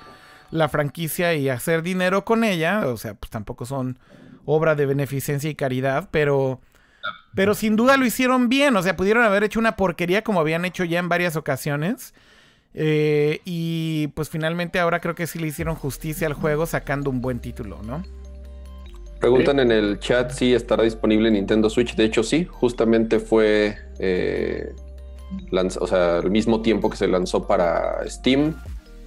la franquicia y hacer dinero con ella. O sea, pues tampoco son obra de beneficencia y caridad, pero. Pero sin duda lo hicieron bien. O sea, pudieron haber hecho una porquería como habían hecho ya en varias ocasiones. Eh, y pues finalmente ahora creo que sí le hicieron justicia al juego sacando un buen título, ¿no? Preguntan en el chat si estará disponible Nintendo Switch. De hecho, sí, justamente fue eh, o sea, al mismo tiempo que se lanzó para Steam.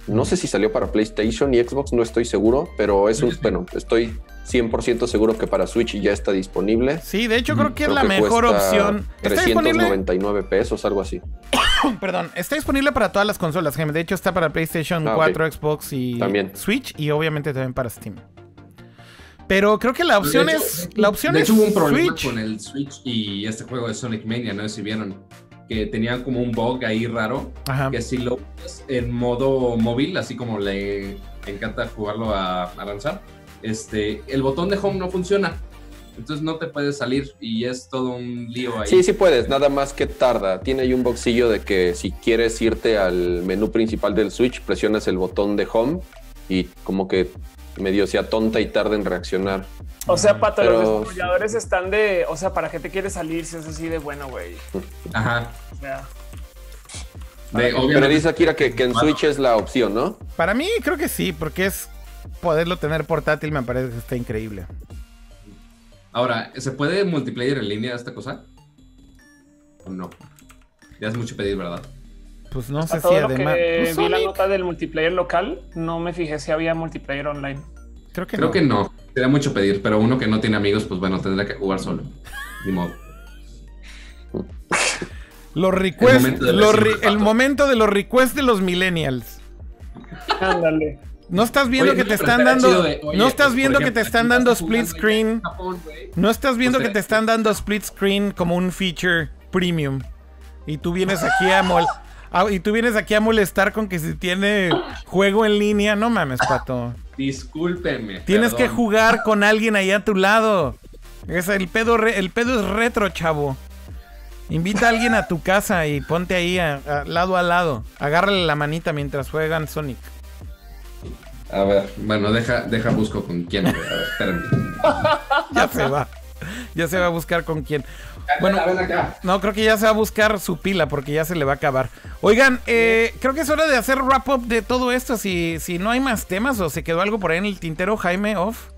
No sé si salió para PlayStation y Xbox, no estoy seguro, pero es un, bueno, estoy 100% seguro que para Switch ya está disponible. Sí, de hecho creo que es la mejor opción. 399 pesos, algo así. Perdón, está disponible para todas las consolas, De hecho está para PlayStation 4, ah, Xbox y Switch y obviamente también para Steam. Pero creo que la opción es. La opción de hecho, hubo un problema con el Switch y este juego de Sonic Mania, no sé si vieron. Que tenía como un bug ahí raro. Que si lo usas en modo móvil, así como le encanta jugarlo a, a lanzar, este, el botón de home no funciona. Entonces no te puedes salir y es todo un lío ahí. Sí, sí puedes, nada más que tarda. Tiene ahí un boxillo de que si quieres irte al menú principal del Switch, presionas el botón de home y como que medio sea tonta y tarda en reaccionar. O sea, Pato, los desarrolladores están de, o sea, ¿para qué te quieres salir si es así de bueno, güey? Ajá. Pero dice Akira que, que en Switch es la opción, ¿no? Para mí creo que sí, porque es poderlo tener portátil me parece que está increíble. Ahora, ¿se puede multiplayer en línea esta cosa? ¿O no? Ya es mucho pedir, ¿verdad? Pues no sé si además. Pues vi la nota del multiplayer local, no me fijé si había multiplayer online. Creo que Creo no. que no. Sería mucho pedir, pero uno que no tiene amigos, pues bueno, tendrá que jugar solo. Ni modo. Los requests, el, momento de los requests de los millennials. Ándale. No estás viendo que te están dando. no estás viendo que te están dando split screen. no estás viendo que te están dando split screen como un feature premium. Y tú vienes aquí a mol Ah, y tú vienes aquí a molestar con que si tiene juego en línea. No mames, pato. Discúlpeme. Tienes que jugar con alguien ahí a tu lado. Es el pedo, el pedo es retro, chavo. Invita a alguien a tu casa y ponte ahí lado a lado. Agárrale la manita mientras juegan Sonic. A ver, bueno, deja, deja busco con quién. A ver, espérame. ya se va. Ya se va a buscar con quién. Bueno, no, creo que ya se va a buscar su pila porque ya se le va a acabar. Oigan, eh, creo que es hora de hacer wrap up de todo esto. Si, si no hay más temas o se quedó algo por ahí en el tintero, Jaime, off.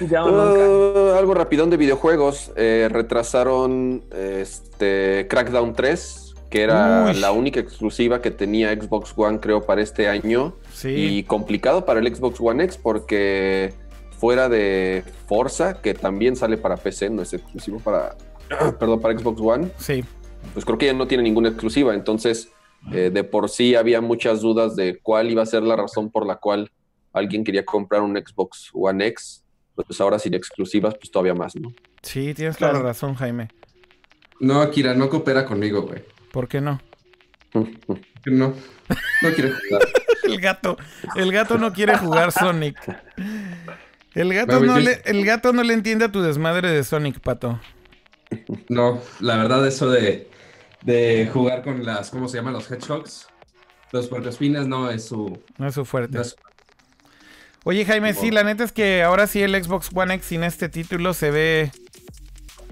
Uh, algo rapidón de videojuegos. Eh, retrasaron este Crackdown 3 que era la única exclusiva que tenía Xbox One, creo, para este año. Y complicado para el Xbox One X porque fuera de Forza, que también sale para PC, no es exclusivo para, perdón, para Xbox One. Sí. Pues creo que ya no tiene ninguna exclusiva. Entonces, eh, de por sí había muchas dudas de cuál iba a ser la razón por la cual alguien quería comprar un Xbox One X. Pues ahora sin exclusivas, pues todavía más, ¿no? Sí, tienes toda la razón, Jaime. No, Akira, no coopera conmigo, güey. ¿Por qué no? No, no quiere jugar. el gato, el gato no quiere jugar Sonic. El gato, no, le, el gato no le entiende a tu desmadre de Sonic, pato. No, la verdad, eso de, de jugar con las, ¿cómo se llaman? Los hedgehogs. Los puercoespines no es su. No es su fuerte. Oye, Jaime, sí, la neta es que ahora sí el Xbox One X sin este título se ve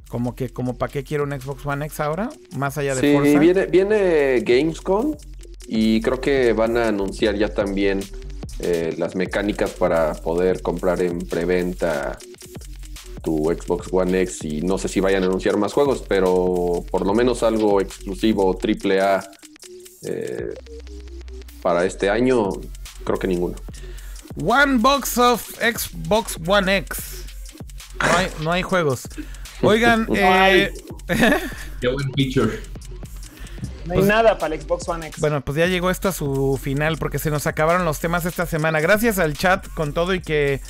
como que, como para qué quiero un Xbox One X ahora, más allá de sí, Viene, viene Gamescom y creo que van a anunciar ya también eh, las mecánicas para poder comprar en preventa tu Xbox One X y no sé si vayan a anunciar más juegos, pero por lo menos algo exclusivo AAA eh, para este año, creo que ninguno. One box of Xbox One X. No hay, no hay juegos. Oigan, eh... Qué buen feature. No hay pues, nada para el Xbox One X. Bueno, pues ya llegó esto a su final porque se nos acabaron los temas esta semana. Gracias al chat con todo y que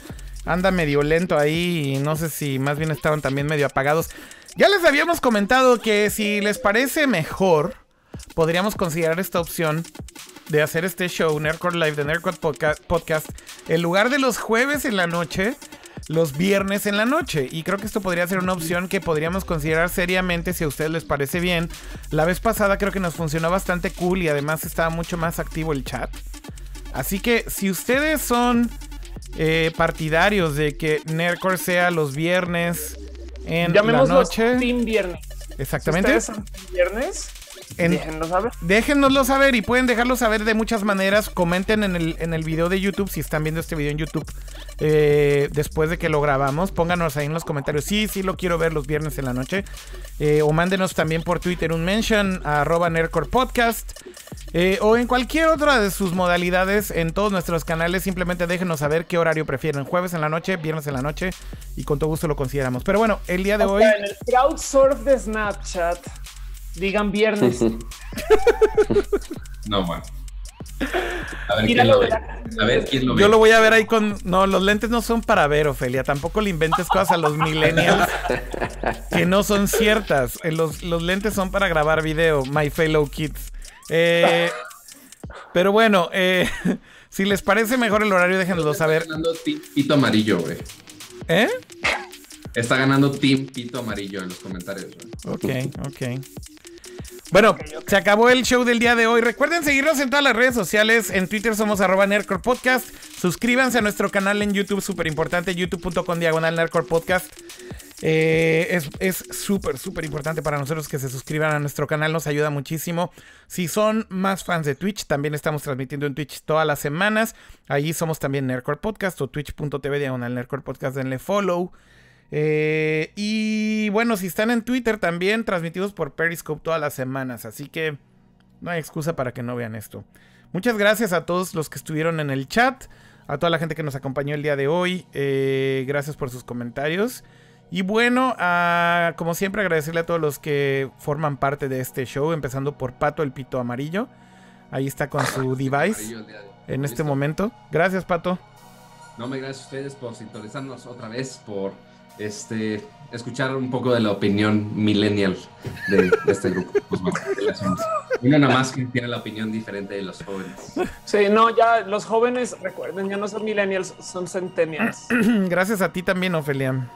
anda medio lento ahí y no sé si más bien estaban también medio apagados. Ya les habíamos comentado que si les parece mejor, podríamos considerar esta opción de hacer este show, Nerdcore Live de Nerdcore Podcast, en lugar de los jueves en la noche los viernes en la noche. Y creo que esto podría ser una opción que podríamos considerar seriamente si a ustedes les parece bien. La vez pasada creo que nos funcionó bastante cool y además estaba mucho más activo el chat. Así que si ustedes son eh, partidarios de que Nerdcore sea los viernes en la noche. Team Viernes. Exactamente. son viernes, Déjenlo saber. Déjennoslo saber y pueden dejarlo saber de muchas maneras. Comenten en el, en el video de YouTube, si están viendo este video en YouTube eh, después de que lo grabamos. Pónganos ahí en los comentarios. Sí, sí, lo quiero ver los viernes en la noche. Eh, o mándenos también por Twitter un mention a arroba Podcast. Eh, o en cualquier otra de sus modalidades en todos nuestros canales. Simplemente déjenos saber qué horario prefieren. Jueves en la noche, viernes en la noche. Y con todo gusto lo consideramos. Pero bueno, el día de hoy. En el crowdsurf de Snapchat Digan viernes. no, bueno. A ver, quién lo ve. a ver quién lo ve. Yo lo voy a ver ahí con. No, los lentes no son para ver, Ofelia. Tampoco le inventes cosas a los millennials que no son ciertas. Eh, los, los lentes son para grabar video, my fellow kids. Eh, pero bueno, eh, si les parece mejor el horario, déjenoslo saber. Está ganando Team Pito Amarillo, güey. ¿Eh? Está ganando Team Pito Amarillo en los comentarios, güey. Ok, ok. Bueno, se acabó el show del día de hoy. Recuerden seguirnos en todas las redes sociales. En Twitter somos arroba Nerdcore Podcast. Suscríbanse a nuestro canal en YouTube, súper importante, youtube.com diagonal Nerdcore Podcast. Eh, es súper, súper importante para nosotros que se suscriban a nuestro canal, nos ayuda muchísimo. Si son más fans de Twitch, también estamos transmitiendo en Twitch todas las semanas. Allí somos también Nerdcore Podcast o twitch.tv diagonal Nerdcore Podcast, denle follow. Eh, y bueno, si están en Twitter también, transmitidos por Periscope todas las semanas. Así que no hay excusa para que no vean esto. Muchas gracias a todos los que estuvieron en el chat, a toda la gente que nos acompañó el día de hoy. Eh, gracias por sus comentarios. Y bueno, como siempre, agradecerle a todos los que forman parte de este show, empezando por Pato el Pito Amarillo. Ahí está con su device en este momento. Gracias, Pato. No, me gracias a ustedes por sintonizarnos otra vez, por este, escuchar un poco de la opinión millennial de, este grupo. Pues Uno nada más que tiene la opinión diferente de los jóvenes. Sí, no, ya los jóvenes, recuerden, ya no son millennials, son centennials. Gracias a ti también, Ofelia.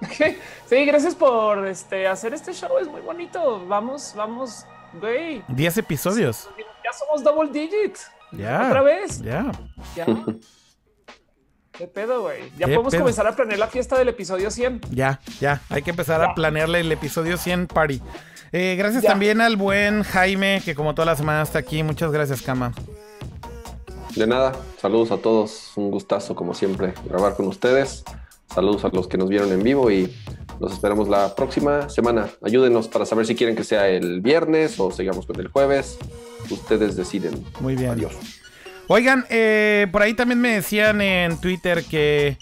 Sí, gracias por este, hacer este show, es muy bonito. Vamos, vamos, güey. 10 episodios. Ya somos double digit. Ya. Otra vez. Ya. Ya. ¿Qué pedo, güey? Ya podemos comenzar a planear la fiesta del episodio 100. Ya, ya. Hay que empezar a planearle el episodio 100 party. Eh, gracias también al buen Jaime, que como toda la semana está aquí. Muchas gracias, Cama. De nada. Saludos a todos. Un gustazo, como siempre, grabar con ustedes. Saludos a los que nos vieron en vivo y Los esperamos la próxima semana. Ayúdenos para saber si quieren que sea el viernes o sigamos con el jueves. Ustedes deciden. Muy bien. Adiós. Oigan, eh, por ahí también me decían en Twitter que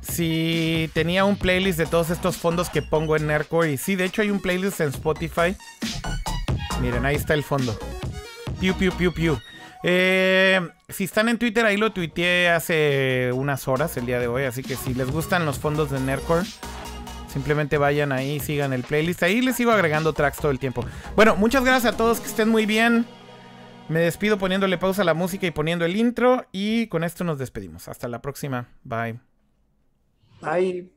si tenía un playlist de todos estos fondos que pongo en Nerdcore. Y sí, de hecho hay un playlist en Spotify. Miren, ahí está el fondo. Piu, piu, piu, piu. Eh, si están en Twitter, ahí lo tuiteé hace unas horas el día de hoy. Así que si les gustan los fondos de Nerdcore, simplemente vayan ahí, sigan el playlist. Ahí les sigo agregando tracks todo el tiempo. Bueno, muchas gracias a todos, que estén muy bien. Me despido poniéndole pausa a la música y poniendo el intro y con esto nos despedimos. Hasta la próxima. Bye. Bye.